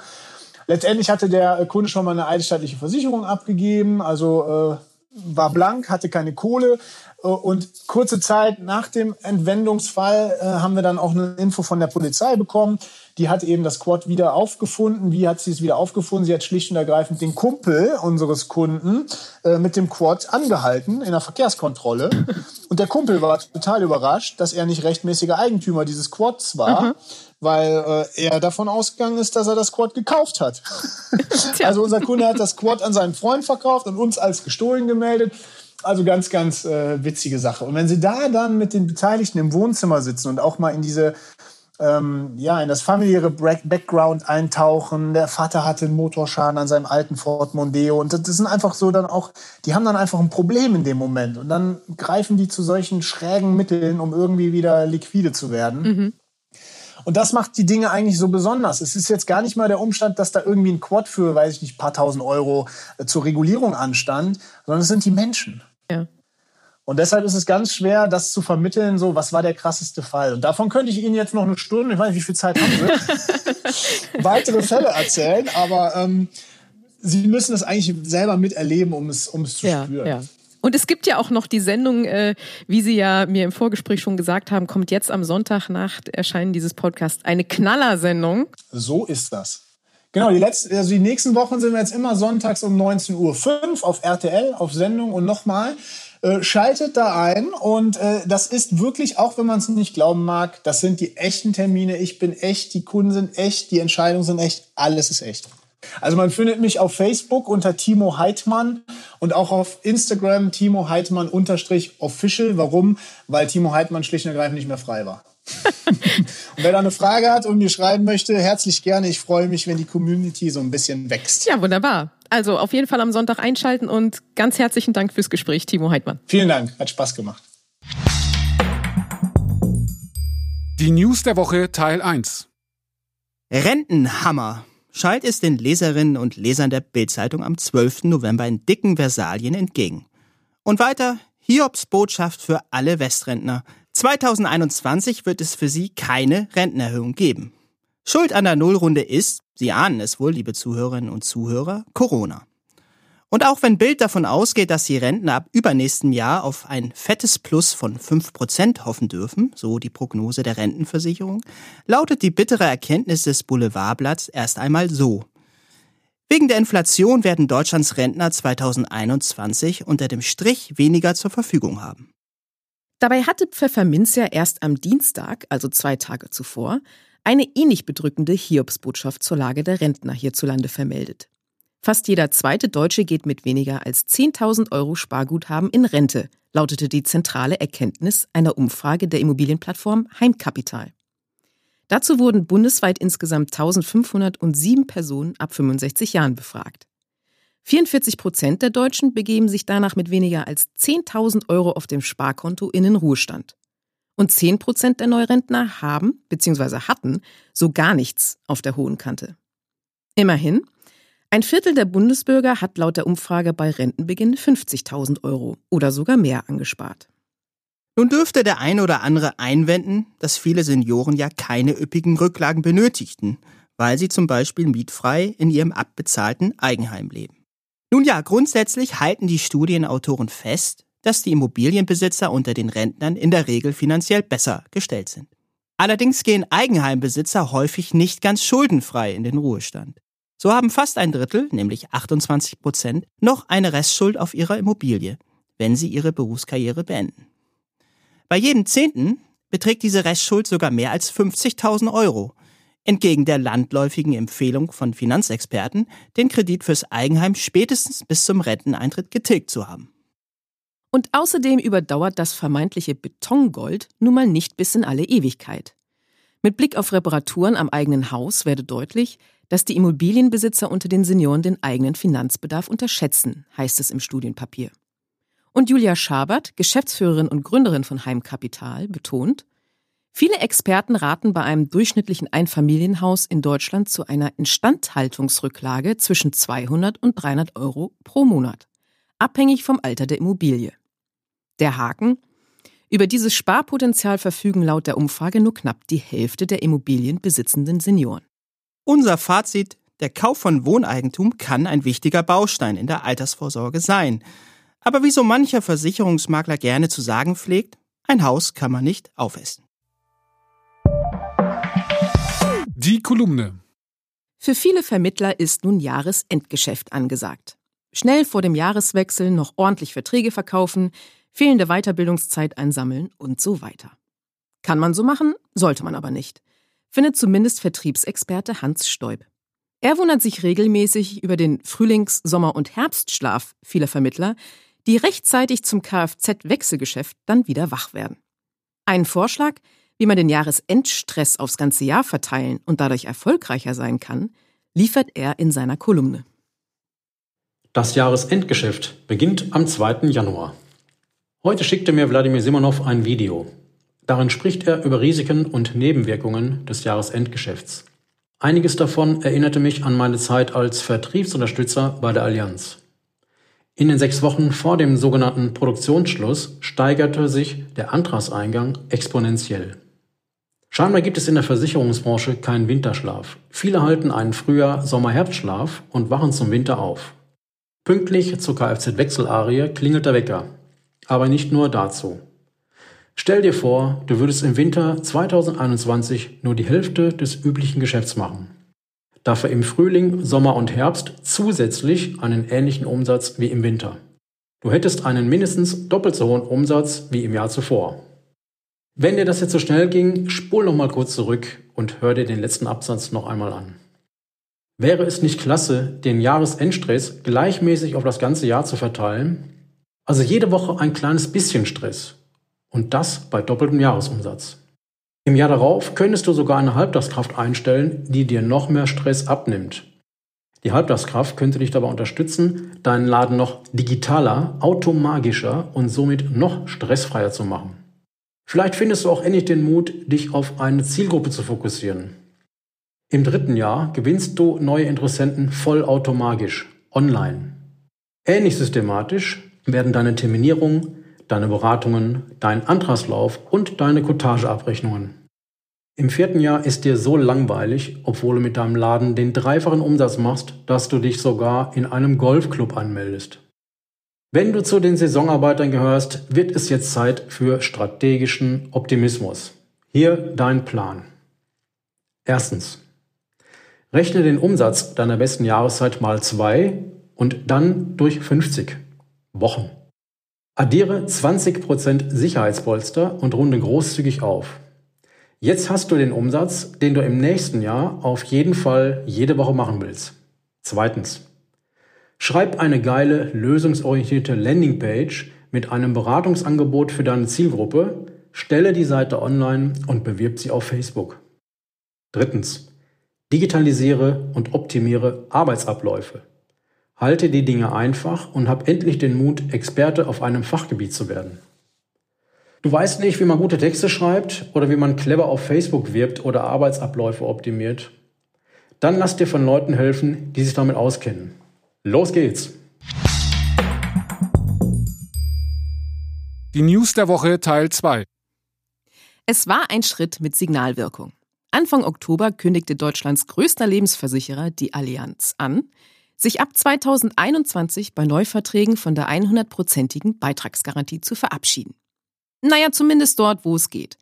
Letztendlich hatte der Kunde schon mal eine eidesstattliche Versicherung abgegeben, also äh, war blank, hatte keine Kohle, und kurze Zeit nach dem Entwendungsfall äh, haben wir dann auch eine Info von der Polizei bekommen. Die hat eben das Quad wieder aufgefunden. Wie hat sie es wieder aufgefunden? Sie hat schlicht und ergreifend den Kumpel unseres Kunden äh, mit dem Quad angehalten in der Verkehrskontrolle. (laughs) Und der Kumpel war total überrascht, dass er nicht rechtmäßiger Eigentümer dieses Quads war. Mhm weil äh, er davon ausgegangen ist, dass er das Quad gekauft hat. (laughs) (laughs) also unser Kunde hat das Quad an seinen Freund verkauft und uns als gestohlen gemeldet. Also ganz, ganz äh, witzige Sache. Und wenn Sie da dann mit den Beteiligten im Wohnzimmer sitzen und auch mal in diese ähm, ja, in das familiäre Background eintauchen. Der Vater hatte einen Motorschaden an seinem alten Ford Mondeo und das sind einfach so dann auch, die haben dann einfach ein Problem in dem Moment und dann greifen die zu solchen schrägen Mitteln, um irgendwie wieder liquide zu werden. Mhm. Und das macht die Dinge eigentlich so besonders. Es ist jetzt gar nicht mal der Umstand, dass da irgendwie ein Quad für, weiß ich nicht, paar tausend Euro äh, zur Regulierung anstand, sondern es sind die Menschen. Ja. Und deshalb ist es ganz schwer, das zu vermitteln, so, was war der krasseste Fall. Und davon könnte ich Ihnen jetzt noch eine Stunde, ich weiß nicht, wie viel Zeit haben Sie, (laughs) weitere Fälle erzählen, aber ähm, Sie müssen es eigentlich selber miterleben, um es, um es zu ja, spüren. Ja. Und es gibt ja auch noch die Sendung, äh, wie Sie ja mir im Vorgespräch schon gesagt haben, kommt jetzt am Sonntag nach Erscheinen dieses Podcasts eine Knallersendung. So ist das. Genau, die, letzten, also die nächsten Wochen sind wir jetzt immer sonntags um 19.05 Uhr auf RTL, auf Sendung und nochmal. Äh, schaltet da ein und äh, das ist wirklich, auch wenn man es nicht glauben mag, das sind die echten Termine. Ich bin echt, die Kunden sind echt, die Entscheidungen sind echt, alles ist echt. Also man findet mich auf Facebook unter Timo Heidmann und auch auf Instagram Timo Heidmann unterstrich official. Warum? Weil Timo Heidmann schlicht und ergreifend nicht mehr frei war. (laughs) und wer da eine Frage hat und mir schreiben möchte, herzlich gerne. Ich freue mich, wenn die Community so ein bisschen wächst. Ja, wunderbar. Also auf jeden Fall am Sonntag einschalten und ganz herzlichen Dank fürs Gespräch, Timo Heidmann. Vielen Dank, hat Spaß gemacht. Die News der Woche Teil 1. Rentenhammer. Schallt es den Leserinnen und Lesern der Bildzeitung am 12. November in dicken Versalien entgegen. Und weiter Hiobs Botschaft für alle Westrentner – 2021 wird es für Sie keine Rentenerhöhung geben. Schuld an der Nullrunde ist, Sie ahnen es wohl, liebe Zuhörerinnen und Zuhörer, Corona. Und auch wenn Bild davon ausgeht, dass die Rentner ab übernächstem Jahr auf ein fettes Plus von 5% hoffen dürfen, so die Prognose der Rentenversicherung, lautet die bittere Erkenntnis des Boulevardblatts erst einmal so. Wegen der Inflation werden Deutschlands Rentner 2021 unter dem Strich weniger zur Verfügung haben. Dabei hatte Pfefferminz ja erst am Dienstag, also zwei Tage zuvor, eine ähnlich bedrückende Hiobsbotschaft zur Lage der Rentner hierzulande vermeldet. Fast jeder zweite Deutsche geht mit weniger als 10.000 Euro Sparguthaben in Rente, lautete die zentrale Erkenntnis einer Umfrage der Immobilienplattform Heimkapital. Dazu wurden bundesweit insgesamt 1507 Personen ab 65 Jahren befragt. 44 Prozent der Deutschen begeben sich danach mit weniger als 10.000 Euro auf dem Sparkonto in den Ruhestand. Und 10 Prozent der Neurentner haben bzw. hatten so gar nichts auf der hohen Kante. Immerhin, ein Viertel der Bundesbürger hat laut der Umfrage bei Rentenbeginn 50.000 Euro oder sogar mehr angespart. Nun dürfte der eine oder andere einwenden, dass viele Senioren ja keine üppigen Rücklagen benötigten, weil sie zum Beispiel mietfrei in ihrem abbezahlten Eigenheim leben. Nun ja, grundsätzlich halten die Studienautoren fest, dass die Immobilienbesitzer unter den Rentnern in der Regel finanziell besser gestellt sind. Allerdings gehen Eigenheimbesitzer häufig nicht ganz schuldenfrei in den Ruhestand. So haben fast ein Drittel, nämlich 28 Prozent, noch eine Restschuld auf ihrer Immobilie, wenn sie ihre Berufskarriere beenden. Bei jedem Zehnten beträgt diese Restschuld sogar mehr als 50.000 Euro. Entgegen der landläufigen Empfehlung von Finanzexperten, den Kredit fürs Eigenheim spätestens bis zum Renteneintritt getilgt zu haben. Und außerdem überdauert das vermeintliche Betongold nun mal nicht bis in alle Ewigkeit. Mit Blick auf Reparaturen am eigenen Haus werde deutlich, dass die Immobilienbesitzer unter den Senioren den eigenen Finanzbedarf unterschätzen, heißt es im Studienpapier. Und Julia Schabert, Geschäftsführerin und Gründerin von Heimkapital, betont, viele Experten raten bei einem durchschnittlichen Einfamilienhaus in Deutschland zu einer Instandhaltungsrücklage zwischen 200 und 300 Euro pro Monat, abhängig vom Alter der Immobilie. Der Haken? Über dieses Sparpotenzial verfügen laut der Umfrage nur knapp die Hälfte der immobilienbesitzenden Senioren. Unser Fazit, der Kauf von Wohneigentum kann ein wichtiger Baustein in der Altersvorsorge sein – aber wie so mancher Versicherungsmakler gerne zu sagen pflegt, ein Haus kann man nicht aufessen. Die Kolumne. Für viele Vermittler ist nun Jahresendgeschäft angesagt. Schnell vor dem Jahreswechsel noch ordentlich Verträge verkaufen, fehlende Weiterbildungszeit einsammeln und so weiter. Kann man so machen, sollte man aber nicht, findet zumindest Vertriebsexperte Hans Stoib. Er wundert sich regelmäßig über den Frühlings-, Sommer- und Herbstschlaf vieler Vermittler, die rechtzeitig zum Kfz-Wechselgeschäft dann wieder wach werden. Einen Vorschlag, wie man den Jahresendstress aufs ganze Jahr verteilen und dadurch erfolgreicher sein kann, liefert er in seiner Kolumne. Das Jahresendgeschäft beginnt am 2. Januar. Heute schickte mir Wladimir Simonov ein Video. Darin spricht er über Risiken und Nebenwirkungen des Jahresendgeschäfts. Einiges davon erinnerte mich an meine Zeit als Vertriebsunterstützer bei der Allianz. In den sechs Wochen vor dem sogenannten Produktionsschluss steigerte sich der Antragseingang exponentiell. Scheinbar gibt es in der Versicherungsbranche keinen Winterschlaf. Viele halten einen Frühjahr Sommer-Herbstschlaf und wachen zum Winter auf. Pünktlich zur Kfz-Wechselarie klingelt der Wecker. Aber nicht nur dazu. Stell dir vor, du würdest im Winter 2021 nur die Hälfte des üblichen Geschäfts machen dafür im Frühling, Sommer und Herbst zusätzlich einen ähnlichen Umsatz wie im Winter. Du hättest einen mindestens doppelt so hohen Umsatz wie im Jahr zuvor. Wenn dir das jetzt so schnell ging, spul noch mal kurz zurück und hör dir den letzten Absatz noch einmal an. Wäre es nicht klasse, den Jahresendstress gleichmäßig auf das ganze Jahr zu verteilen? Also jede Woche ein kleines bisschen Stress. Und das bei doppeltem Jahresumsatz. Im Jahr darauf könntest du sogar eine Halbtagskraft einstellen, die dir noch mehr Stress abnimmt. Die Halbtagskraft könnte dich dabei unterstützen, deinen Laden noch digitaler, automagischer und somit noch stressfreier zu machen. Vielleicht findest du auch endlich den Mut, dich auf eine Zielgruppe zu fokussieren. Im dritten Jahr gewinnst du neue Interessenten vollautomagisch, online. Ähnlich systematisch werden deine Terminierungen, deine Beratungen, dein Antragslauf und deine Cottageabrechnungen. Im vierten Jahr ist dir so langweilig, obwohl du mit deinem Laden den dreifachen Umsatz machst, dass du dich sogar in einem Golfclub anmeldest. Wenn du zu den Saisonarbeitern gehörst, wird es jetzt Zeit für strategischen Optimismus. Hier dein Plan. Erstens. Rechne den Umsatz deiner besten Jahreszeit mal zwei und dann durch 50 Wochen. Addiere 20% Sicherheitspolster und runde großzügig auf. Jetzt hast du den Umsatz, den du im nächsten Jahr auf jeden Fall jede Woche machen willst. Zweitens. Schreib eine geile, lösungsorientierte Landingpage mit einem Beratungsangebot für deine Zielgruppe, stelle die Seite online und bewirb sie auf Facebook. Drittens. Digitalisiere und optimiere Arbeitsabläufe. Halte die Dinge einfach und hab endlich den Mut, Experte auf einem Fachgebiet zu werden. Du weißt nicht, wie man gute Texte schreibt oder wie man clever auf Facebook wirbt oder Arbeitsabläufe optimiert? Dann lass dir von Leuten helfen, die sich damit auskennen. Los geht's! Die News der Woche Teil 2. Es war ein Schritt mit Signalwirkung. Anfang Oktober kündigte Deutschlands größter Lebensversicherer, die Allianz, an, sich ab 2021 bei Neuverträgen von der 100-prozentigen Beitragsgarantie zu verabschieden. Naja, zumindest dort, wo es geht.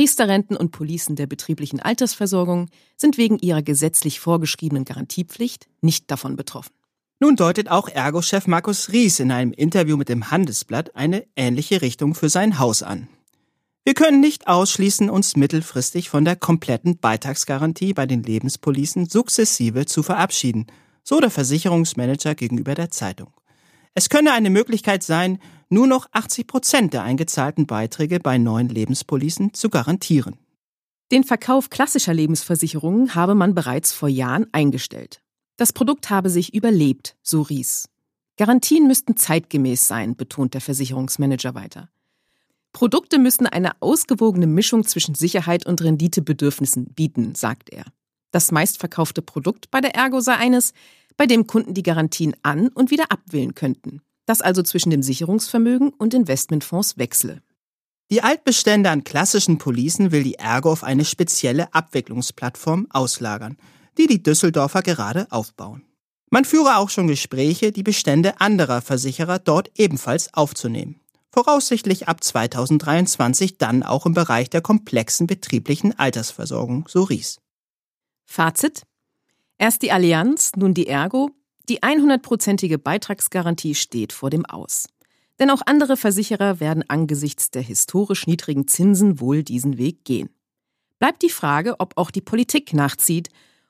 Riester-Renten und Policen der betrieblichen Altersversorgung sind wegen ihrer gesetzlich vorgeschriebenen Garantiepflicht nicht davon betroffen. Nun deutet auch Ergo-Chef Markus Ries in einem Interview mit dem Handelsblatt eine ähnliche Richtung für sein Haus an. Wir können nicht ausschließen, uns mittelfristig von der kompletten Beitragsgarantie bei den Lebenspolicen sukzessive zu verabschieden, so der Versicherungsmanager gegenüber der Zeitung. Es könne eine Möglichkeit sein, nur noch 80 Prozent der eingezahlten Beiträge bei neuen Lebenspolicen zu garantieren. Den Verkauf klassischer Lebensversicherungen habe man bereits vor Jahren eingestellt. Das Produkt habe sich überlebt, so Ries. Garantien müssten zeitgemäß sein, betont der Versicherungsmanager weiter. Produkte müssen eine ausgewogene Mischung zwischen Sicherheit und Renditebedürfnissen bieten, sagt er. Das meistverkaufte Produkt bei der Ergo sei eines, bei dem Kunden die Garantien an- und wieder abwählen könnten. Das also zwischen dem Sicherungsvermögen und Investmentfonds wechsle. Die Altbestände an klassischen Policen will die Ergo auf eine spezielle Abwicklungsplattform auslagern, die die Düsseldorfer gerade aufbauen. Man führe auch schon Gespräche, die Bestände anderer Versicherer dort ebenfalls aufzunehmen voraussichtlich ab 2023 dann auch im Bereich der komplexen betrieblichen Altersversorgung, so Ries. Fazit? Erst die Allianz, nun die Ergo. Die 100-prozentige Beitragsgarantie steht vor dem Aus. Denn auch andere Versicherer werden angesichts der historisch niedrigen Zinsen wohl diesen Weg gehen. Bleibt die Frage, ob auch die Politik nachzieht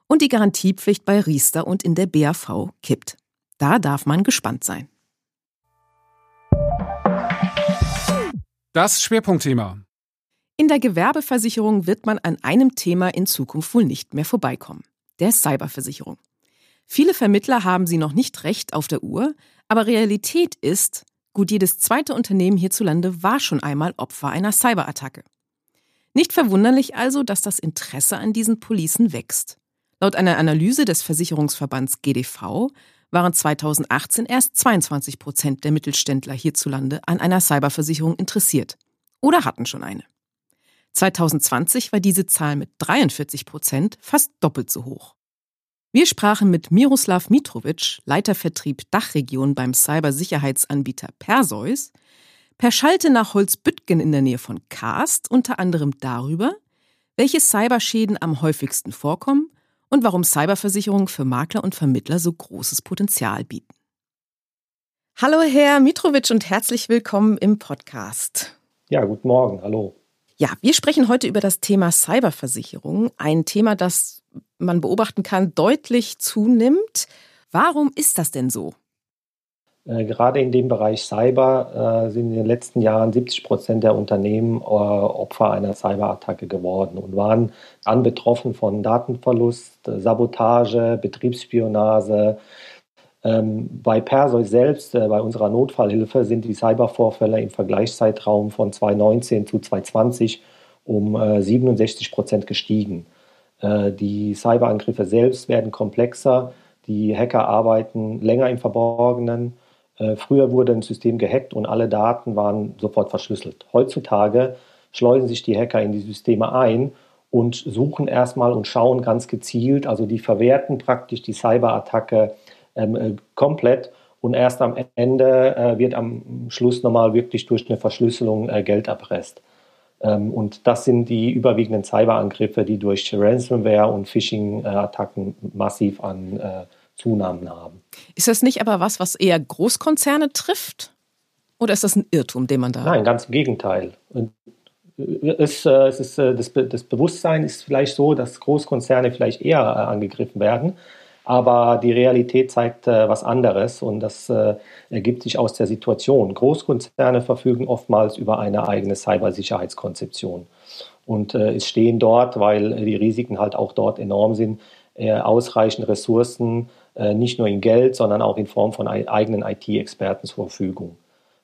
und die Garantiepflicht bei Riester und in der BAV kippt. Da darf man gespannt sein. Das Schwerpunktthema. In der Gewerbeversicherung wird man an einem Thema in Zukunft wohl nicht mehr vorbeikommen. Der Cyberversicherung. Viele Vermittler haben sie noch nicht recht auf der Uhr, aber Realität ist, gut jedes zweite Unternehmen hierzulande war schon einmal Opfer einer Cyberattacke. Nicht verwunderlich also, dass das Interesse an diesen Policen wächst. Laut einer Analyse des Versicherungsverbands GDV waren 2018 erst 22 Prozent der Mittelständler hierzulande an einer Cyberversicherung interessiert oder hatten schon eine. 2020 war diese Zahl mit 43 Prozent fast doppelt so hoch. Wir sprachen mit Miroslav Mitrovic, Leitervertrieb Dachregion beim Cybersicherheitsanbieter Perseus, per Schalte nach Holzbüttgen in der Nähe von Karst unter anderem darüber, welche Cyberschäden am häufigsten vorkommen und warum Cyberversicherungen für Makler und Vermittler so großes Potenzial bieten. Hallo Herr Mitrovic und herzlich willkommen im Podcast. Ja, guten Morgen, hallo. Ja, wir sprechen heute über das Thema Cyberversicherung, ein Thema, das man beobachten kann, deutlich zunimmt. Warum ist das denn so? Äh, gerade in dem Bereich Cyber äh, sind in den letzten Jahren 70 Prozent der Unternehmen äh, Opfer einer Cyberattacke geworden und waren dann betroffen von Datenverlust, Sabotage, Betriebsspionage. Ähm, bei Perseus selbst, bei unserer Notfallhilfe, sind die Cybervorfälle im Vergleichszeitraum von 2019 zu 2020 um 67 äh, Prozent gestiegen. Die Cyberangriffe selbst werden komplexer, die Hacker arbeiten länger im Verborgenen früher wurde ein System gehackt und alle Daten waren sofort verschlüsselt. Heutzutage schleusen sich die Hacker in die Systeme ein und suchen erstmal und schauen ganz gezielt, also die verwerten praktisch die Cyberattacke ähm, äh, komplett und erst am Ende äh, wird am Schluss nochmal wirklich durch eine Verschlüsselung äh, Geld erpresst. Ähm, und das sind die überwiegenden Cyberangriffe, die durch Ransomware und Phishing-Attacken massiv an äh, Zunahmen haben. Ist das nicht aber was, was eher Großkonzerne trifft? Oder ist das ein Irrtum, den man da Nein, ganz im Gegenteil. Es, äh, es ist, äh, das, das, Bewusstsein ist vielleicht so, dass Großkonzerne vielleicht eher äh, angegriffen werden. Aber die Realität zeigt was anderes und das ergibt sich aus der Situation. Großkonzerne verfügen oftmals über eine eigene Cybersicherheitskonzeption. Und es stehen dort, weil die Risiken halt auch dort enorm sind, ausreichend Ressourcen, nicht nur in Geld, sondern auch in Form von eigenen IT-Experten zur Verfügung.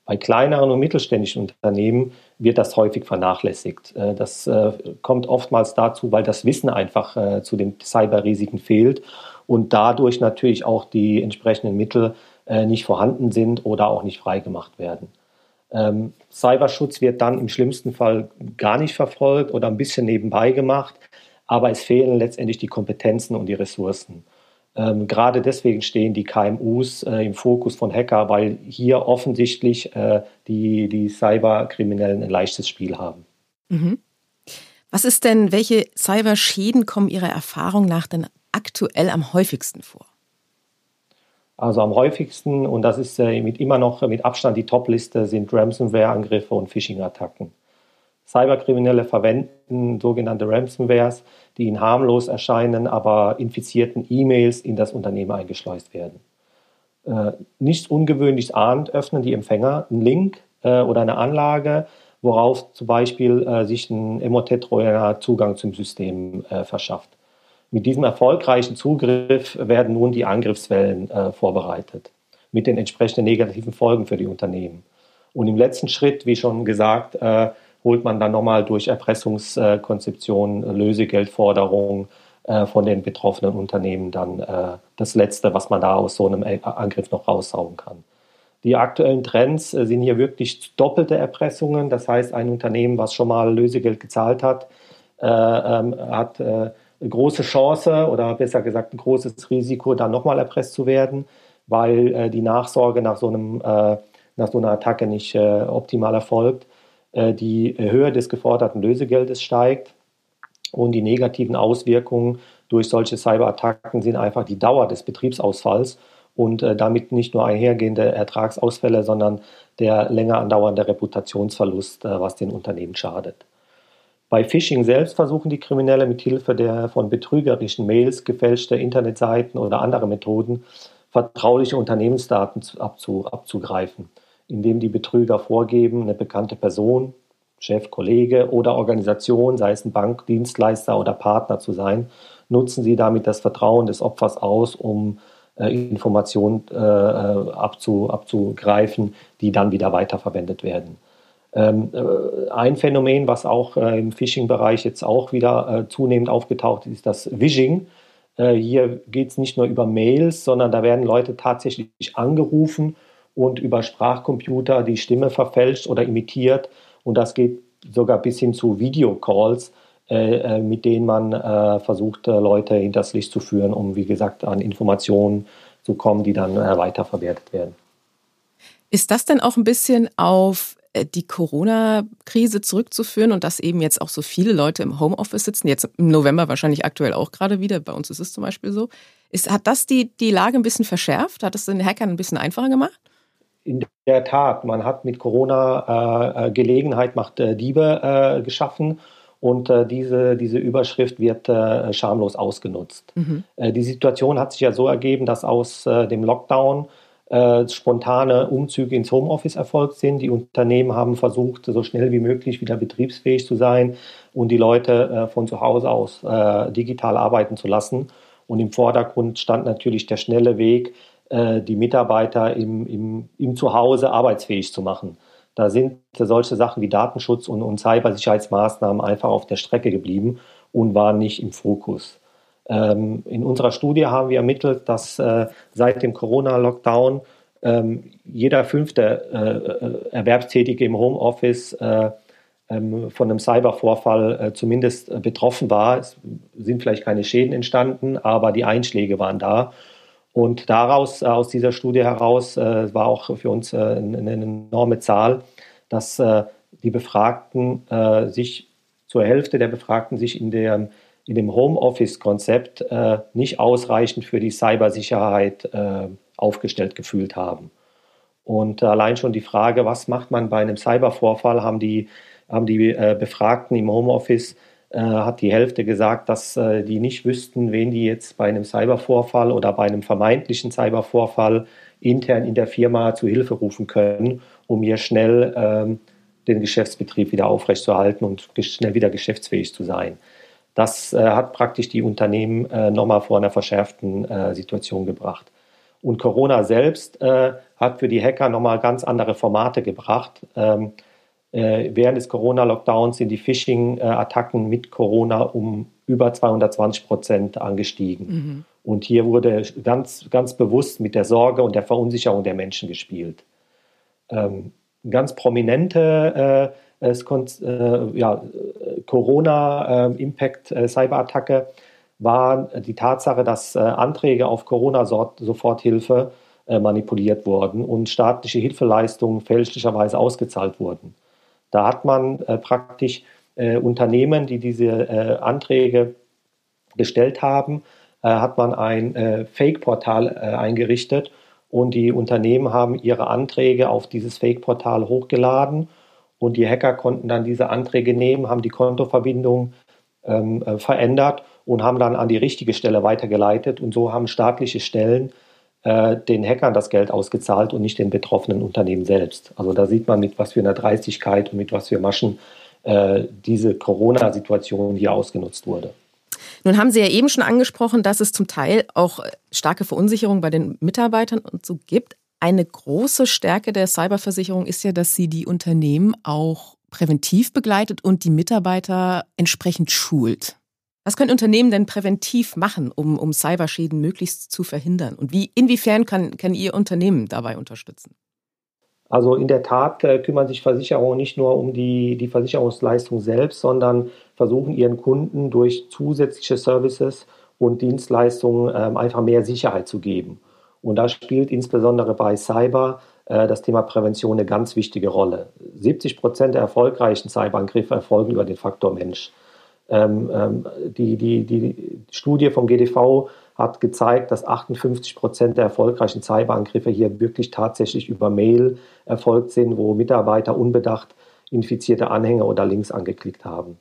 Bei kleineren und mittelständischen Unternehmen wird das häufig vernachlässigt. Äh, das äh, kommt oftmals dazu, weil das Wissen einfach äh, zu den Cyberrisiken fehlt und dadurch natürlich auch die entsprechenden Mittel nicht vorhanden sind oder auch nicht freigemacht werden. Ähm, Cyberschutz wird dann im schlimmsten Fall gar nicht verfolgt oder ein bisschen nebenbei gemacht, aber es fehlen letztendlich die Kompetenzen und die Ressourcen. Ähm, gerade deswegen stehen die KMUs äh, im Fokus von Hacker, weil hier offensichtlich äh, die, die Cyberkriminellen ein leichtes Spiel haben. Mhm. Was ist denn, welche Cyberschäden kommen Ihrer Erfahrung nach denn aktuell am häufigsten vor? Also am häufigsten, und das ist äh, mit immer noch mit Abstand die Top-Liste, sind Ransomware-Angriffe und Phishing-Attacken. Cyberkriminelle verwenden sogenannte Ransomwares, die ihnen harmlos erscheinen, aber infizierten E-Mails in das Unternehmen eingeschleust werden. Äh, nichts Ungewöhnliches ahnt, öffnen die Empfänger einen Link äh, oder eine Anlage, worauf zum Beispiel äh, sich ein Emotet-Trojaner Zugang zum System verschafft. Mit diesem erfolgreichen Zugriff werden nun die Angriffswellen vorbereitet, mit den entsprechenden negativen Folgen für die Unternehmen. Und im letzten Schritt, wie schon gesagt, holt man dann nochmal durch Erpressungskonzeption, äh, Lösegeldforderungen äh, von den betroffenen Unternehmen dann äh, das Letzte, was man da aus so einem Angriff noch raussaugen kann. Die aktuellen Trends sind hier wirklich doppelte Erpressungen. Das heißt, ein Unternehmen, was schon mal Lösegeld gezahlt hat, ähm, hat eine große Chance oder besser gesagt ein großes Risiko, dann nochmal erpresst zu werden, weil die Nachsorge nach so, einem, nach so einer Attacke nicht optimal erfolgt. Äh, die Höhe des geforderten Lösegeldes steigt und die negativen Auswirkungen durch solche Cyberattacken sind einfach die Dauer des Betriebsausfalls und äh, damit nicht nur einhergehende Ertragsausfälle, sondern der länger andauernde Reputationsverlust, äh, was den Unternehmen schadet. Bei Phishing selbst versuchen die Kriminelle mit Hilfe der von betrügerischen Mails, gefälschter Internetseiten oder anderer Methoden vertrauliche Unternehmensdaten abzu, abzugreifen indem die Betrüger vorgeben, eine bekannte Person, Chef, Kollege oder Organisation, sei es ein Bankdienstleister oder Partner zu sein, nutzen sie damit das Vertrauen des Opfers aus, um äh, Informationen äh, abzu, abzugreifen, die dann wieder weiterverwendet werden. Ähm, äh, ein Phänomen, was auch äh, im Phishing-Bereich jetzt auch wieder äh, zunehmend aufgetaucht ist, ist das Vishing. Äh, hier geht es nicht nur über Mails, sondern da werden Leute tatsächlich angerufen und über Sprachcomputer die Stimme verfälscht oder imitiert. Und das geht sogar bis hin zu Videocalls, äh, äh mit denen man äh, versucht, äh, Leute hinters Licht zu führen, um, wie gesagt, an Informationen zu kommen, die dann äh, weiterverwertet werden. Ist das denn auch ein bisschen auf äh, die Corona-Krise zurückzuführen und dass eben jetzt auch so viele Leute im Homeoffice sitzen, jetzt im November wahrscheinlich aktuell auch gerade wieder, bei uns ist es zum Beispiel so. Ist, hat das die, die Lage ein bisschen verschärft? Hat es den Hackern ein bisschen einfacher gemacht? In der Tat, man hat mit Corona äh, äh, Gelegenheit macht äh, Diebe äh, geschaffen und äh, diese, diese Überschrift wird äh, schamlos ausgenutzt. Mhm. die Situation hat sich ja so ergeben, dass aus dem Lockdown spontane Umzüge ins Homeoffice erfolgt sind. Die Unternehmen haben versucht, so schnell wie möglich wieder betriebsfähig zu sein und die Leute von zu Hause aus digital arbeiten zu lassen. Und im Vordergrund stand natürlich der schnelle Weg, die Mitarbeiter im, im, im Zuhause arbeitsfähig zu machen. Da sind solche Sachen wie Datenschutz und, und Cybersicherheitsmaßnahmen einfach auf der Strecke geblieben und waren nicht im Fokus. Ähm, in unserer Studie haben wir ermittelt, dass äh, seit dem Corona-Lockdown ähm, jeder fünfte äh, äh Erwerbstätige im Homeoffice äh, ähm, von einem Cybervorfall äh, zumindest betroffen war. Es sind vielleicht keine Schäden entstanden, aber die Einschläge waren da. Und daraus, äh, aus dieser Studie heraus, äh, war auch für uns äh, eine, enorme Zahl, dass die Befragten sich zur Hälfte der Befragten sich in, der, in dem Homeoffice-Konzept nicht ausreichend für die Cybersicherheit aufgestellt gefühlt haben. Und allein schon die Frage, was macht man bei einem Cybervorfall, haben die, haben die Befragten im Homeoffice, hat die Hälfte gesagt, dass äh, die nicht wüssten, wen die jetzt bei einem Cybervorfall oder bei einem vermeintlichen Cybervorfall intern in der Firma zu Hilfe rufen können, um hier schnell ähm, den Geschäftsbetrieb wieder aufrechtzuerhalten und schnell wieder geschäftsfähig zu sein. Das äh, hat praktisch die Unternehmen äh, nochmal vor einer verschärften äh, Situation gebracht. Und Corona selbst äh, hat für die Hacker nochmal ganz andere Formate gebracht. Äh, während des Corona-Lockdowns sind die Phishing-Attacken mit Corona um über 220 Prozent angestiegen. Mhm. Und hier wurde ganz, ganz bewusst mit der Sorge und der Verunsicherung der Menschen gespielt. Ähm, ganz prominente äh, äh, ja, Corona-Impact-Cyberattacke äh, war die Tatsache, dass äh, Anträge auf Corona-Soforthilfe äh, manipuliert wurden und staatliche Hilfeleistungen fälschlicherweise ausgezahlt wurden. Da hat man äh, praktisch Unternehmen, die diese Anträge gestellt haben, hat man ein Fake-Portal eingerichtet und die Unternehmen haben ihre Anträge auf dieses Fake-Portal hochgeladen und die Hacker konnten dann diese Anträge nehmen, haben die Kontoverbindung ähm, verändert und haben dann an die richtige Stelle weitergeleitet. Und so haben staatliche Stellen äh, den Hackern das Geld ausgezahlt und nicht den betroffenen Unternehmen selbst. Also da sieht man, mit was für einer Dreistigkeit und mit was für Maschen äh, diese Corona-Situation hier ausgenutzt wurde. Nun haben Sie ja eben schon angesprochen, dass es zum Teil auch starke Verunsicherung bei den Mitarbeitern und so gibt. Eine große Stärke der Cyberversicherung ist ja, dass sie die Unternehmen auch präventiv begleitet und die Mitarbeiter entsprechend schult. Was können Unternehmen denn präventiv machen, um, um Cyberschäden möglichst zu verhindern? Und wie, inwiefern kann, kann Ihr Unternehmen dabei unterstützen? Also in der Tat äh, kümmern sich Versicherungen nicht nur um die, die Versicherungsleistung selbst, sondern versuchen ihren Kunden durch zusätzliche Services und Dienstleistungen ähm, einfach mehr Sicherheit zu geben. Und da spielt insbesondere bei Cyber äh, das Thema Prävention eine ganz wichtige Rolle. 70 Prozent der erfolgreichen Cyberangriffe erfolgen über den Faktor Mensch. Ähm, ähm, die, die, die Studie vom GDV hat gezeigt, dass 58 Prozent der erfolgreichen Cyberangriffe hier wirklich tatsächlich über Mail erfolgt sind, wo Mitarbeiter unbedacht infizierte Anhänge oder Links angeklickt haben.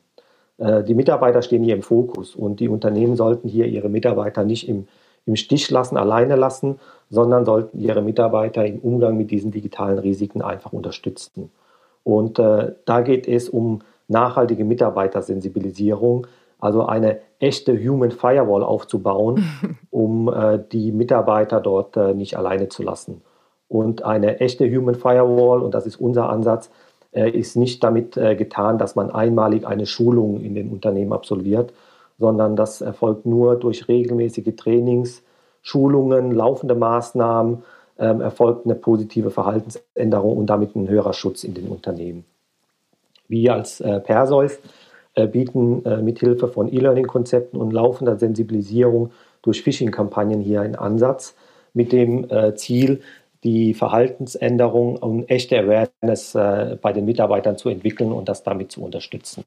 Äh, die Mitarbeiter stehen hier im Fokus und die Unternehmen sollten hier ihre Mitarbeiter nicht im, im Stich lassen, alleine lassen, sondern sollten ihre Mitarbeiter im Umgang mit diesen digitalen Risiken einfach unterstützen. Und äh, da geht es um nachhaltige Mitarbeitersensibilisierung, also eine echte Human Firewall aufzubauen, (laughs) um äh, die Mitarbeiter dort äh, nicht alleine zu lassen. Und eine echte Human Firewall, und das ist unser Ansatz, äh, ist nicht damit äh, getan, dass man einmalig eine Schulung in den Unternehmen absolviert, sondern das erfolgt nur durch regelmäßige Trainings, Schulungen, laufende Maßnahmen, ähm, erfolgt eine positive Verhaltensänderung und damit ein höherer Schutz in den Unternehmen. Wir als äh, Perseus äh, bieten äh, mithilfe von E-Learning-Konzepten und laufender Sensibilisierung durch Phishing-Kampagnen hier einen Ansatz mit dem äh, Ziel, die Verhaltensänderung und echte Awareness äh, bei den Mitarbeitern zu entwickeln und das damit zu unterstützen.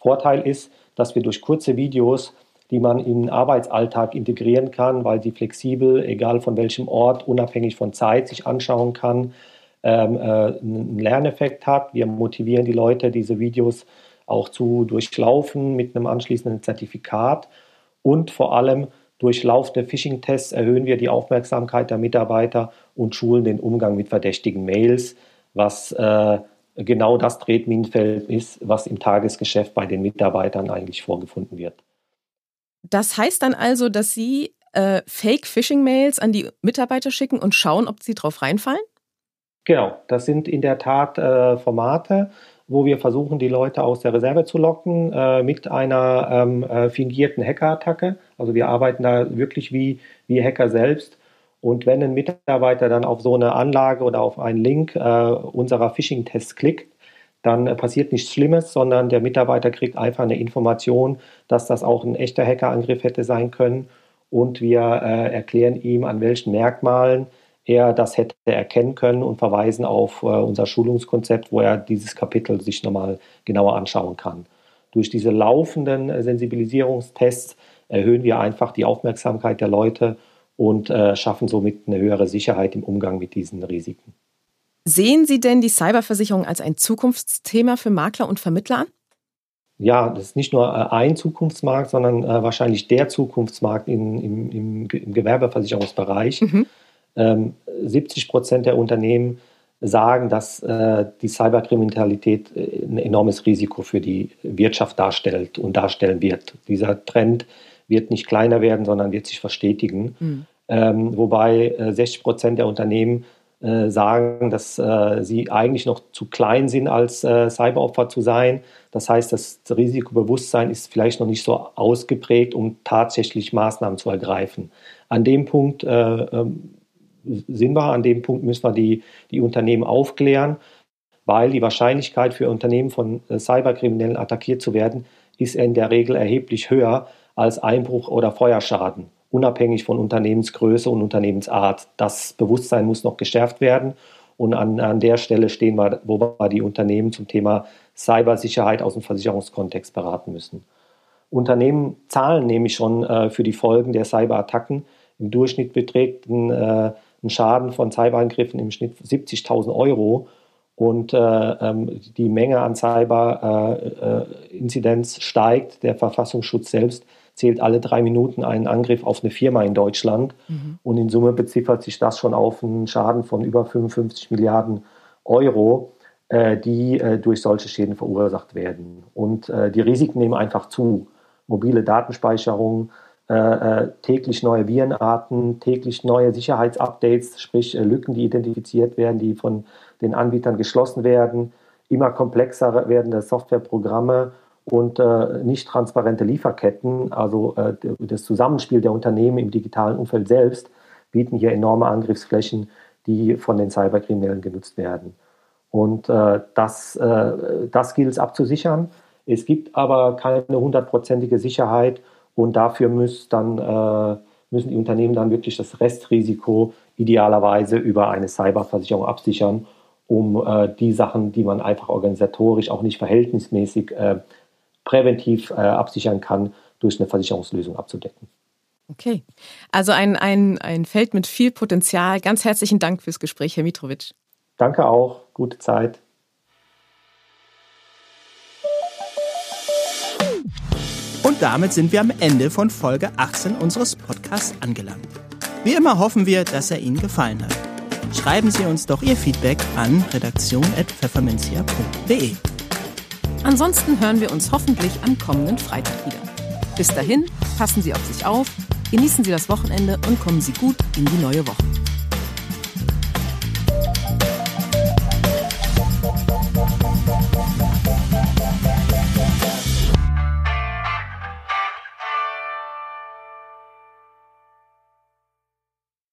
Vorteil ist, dass wir durch kurze Videos, die man in den Arbeitsalltag integrieren kann, weil sie flexibel, egal von welchem Ort, unabhängig von Zeit, sich anschauen kann, ähm, äh, einen Lerneffekt hat. Wir motivieren die Leute, diese Videos auch zu durchlaufen mit einem anschließenden Zertifikat. Und vor allem durch laufende Phishing-Tests erhöhen wir die Aufmerksamkeit der Mitarbeiter und schulen den Umgang mit verdächtigen Mails, was äh, genau das Tretminenfeld ist, was im Tagesgeschäft bei den Mitarbeitern eigentlich vorgefunden wird. Das heißt dann also, dass Sie äh, Fake-Phishing-Mails an die Mitarbeiter schicken und schauen, ob sie drauf reinfallen? Genau, das sind in der Tat äh, Formate, wo wir versuchen, die Leute aus der Reserve zu locken äh, mit einer ähm, äh, fingierten Hackerattacke. Also wir arbeiten da wirklich wie, wie Hacker selbst. Und wenn ein Mitarbeiter dann auf so eine Anlage oder auf einen Link äh, unserer Phishing-Tests klickt, dann äh, passiert nichts Schlimmes, sondern der Mitarbeiter kriegt einfach eine Information, dass das auch ein echter Hackerangriff hätte sein können. Und wir äh, erklären ihm, an welchen Merkmalen er das hätte erkennen können und verweisen auf äh, unser Schulungskonzept, wo er dieses Kapitel sich nochmal genauer anschauen kann. Durch diese laufenden Sensibilisierungstests erhöhen wir einfach die Aufmerksamkeit der Leute und äh, schaffen somit eine höhere Sicherheit im Umgang mit diesen Risiken. Sehen Sie denn die Cyberversicherung als ein Zukunftsthema für Makler und Vermittler an? Ja, das ist nicht nur äh, ein Zukunftsmarkt, sondern wahrscheinlich der Zukunftsmarkt in, im, im, im Gewerbeversicherungsbereich. Mhm. Ähm, 70 Prozent der Unternehmen sagen, dass äh, die Cyberkriminalität äh, ein enormes Risiko für die Wirtschaft darstellt und darstellen wird. Dieser Trend wird nicht kleiner werden, sondern wird sich verstetigen. Mhm. Ähm, wobei äh, 60 Prozent der Unternehmen äh, sagen, dass äh, sie eigentlich noch zu klein sind, als äh, Cyberopfer zu sein. Das heißt, das Risikobewusstsein ist vielleicht noch nicht so ausgeprägt, um tatsächlich Maßnahmen zu ergreifen. An dem Punkt äh, ähm, sind wir, an dem Punkt müssen wir die, die Unternehmen aufklären, weil die Wahrscheinlichkeit für Unternehmen von äh, Cyberkriminellen attackiert zu werden, ist in der Regel erheblich höher als Einbruch oder Feuerschaden, unabhängig von Unternehmensgröße und Unternehmensart. Das Bewusstsein muss noch geschärft werden. Und an, an der Stelle stehen wir, wo wir die Unternehmen zum Thema Cybersicherheit aus dem Versicherungskontext beraten müssen. Unternehmen zahlen nämlich schon äh, für die Folgen der Cyberattacken. Im Durchschnitt beträgt ein, äh, ein Schaden von Cyberangriffen im Schnitt 70.000 Euro. Und äh, ähm, die Menge an Cyber-Inzidenz äh, äh, steigt. Der Verfassungsschutz selbst zählt alle drei Minuten einen Angriff auf eine Firma in Deutschland. Mhm. Und in Summe beziffert sich das schon auf einen Schaden von über 55 Milliarden Euro, äh, die äh, durch solche Schäden verursacht werden. Und äh, die Risiken nehmen einfach zu. Mobile Datenspeicherung, äh, äh, täglich neue Virenarten, täglich neue Sicherheitsupdates, sprich äh, Lücken, die identifiziert werden, die von den Anbietern geschlossen werden, immer komplexer werdende Softwareprogramme und äh, nicht transparente Lieferketten, also äh, das Zusammenspiel der Unternehmen im digitalen Umfeld selbst, bieten hier enorme Angriffsflächen, die von den Cyberkriminellen genutzt werden. Und äh, das, das gilt es abzusichern. Es gibt aber keine hundertprozentige Sicherheit und dafür muss dann, äh, müssen die Unternehmen dann wirklich das Restrisiko idealerweise über eine Cyberversicherung absichern, um äh, die Sachen, die man einfach organisatorisch auch nicht verhältnismäßig äh, präventiv absichern kann, durch eine Versicherungslösung abzudecken. Okay, also ein, ein, ein Feld mit viel Potenzial. Ganz herzlichen Dank fürs Gespräch, Herr Mitrovic. Danke auch, gute Zeit. Und damit sind wir am Ende von Folge 18 unseres Podcasts angelangt. Wie immer hoffen wir, dass er Ihnen gefallen hat. Schreiben Sie uns doch Ihr Feedback an redaktion.pfefferminzia.de. Ansonsten hören wir uns hoffentlich am kommenden Freitag wieder. Bis dahin, passen Sie auf sich auf, genießen Sie das Wochenende und kommen Sie gut in die neue Woche.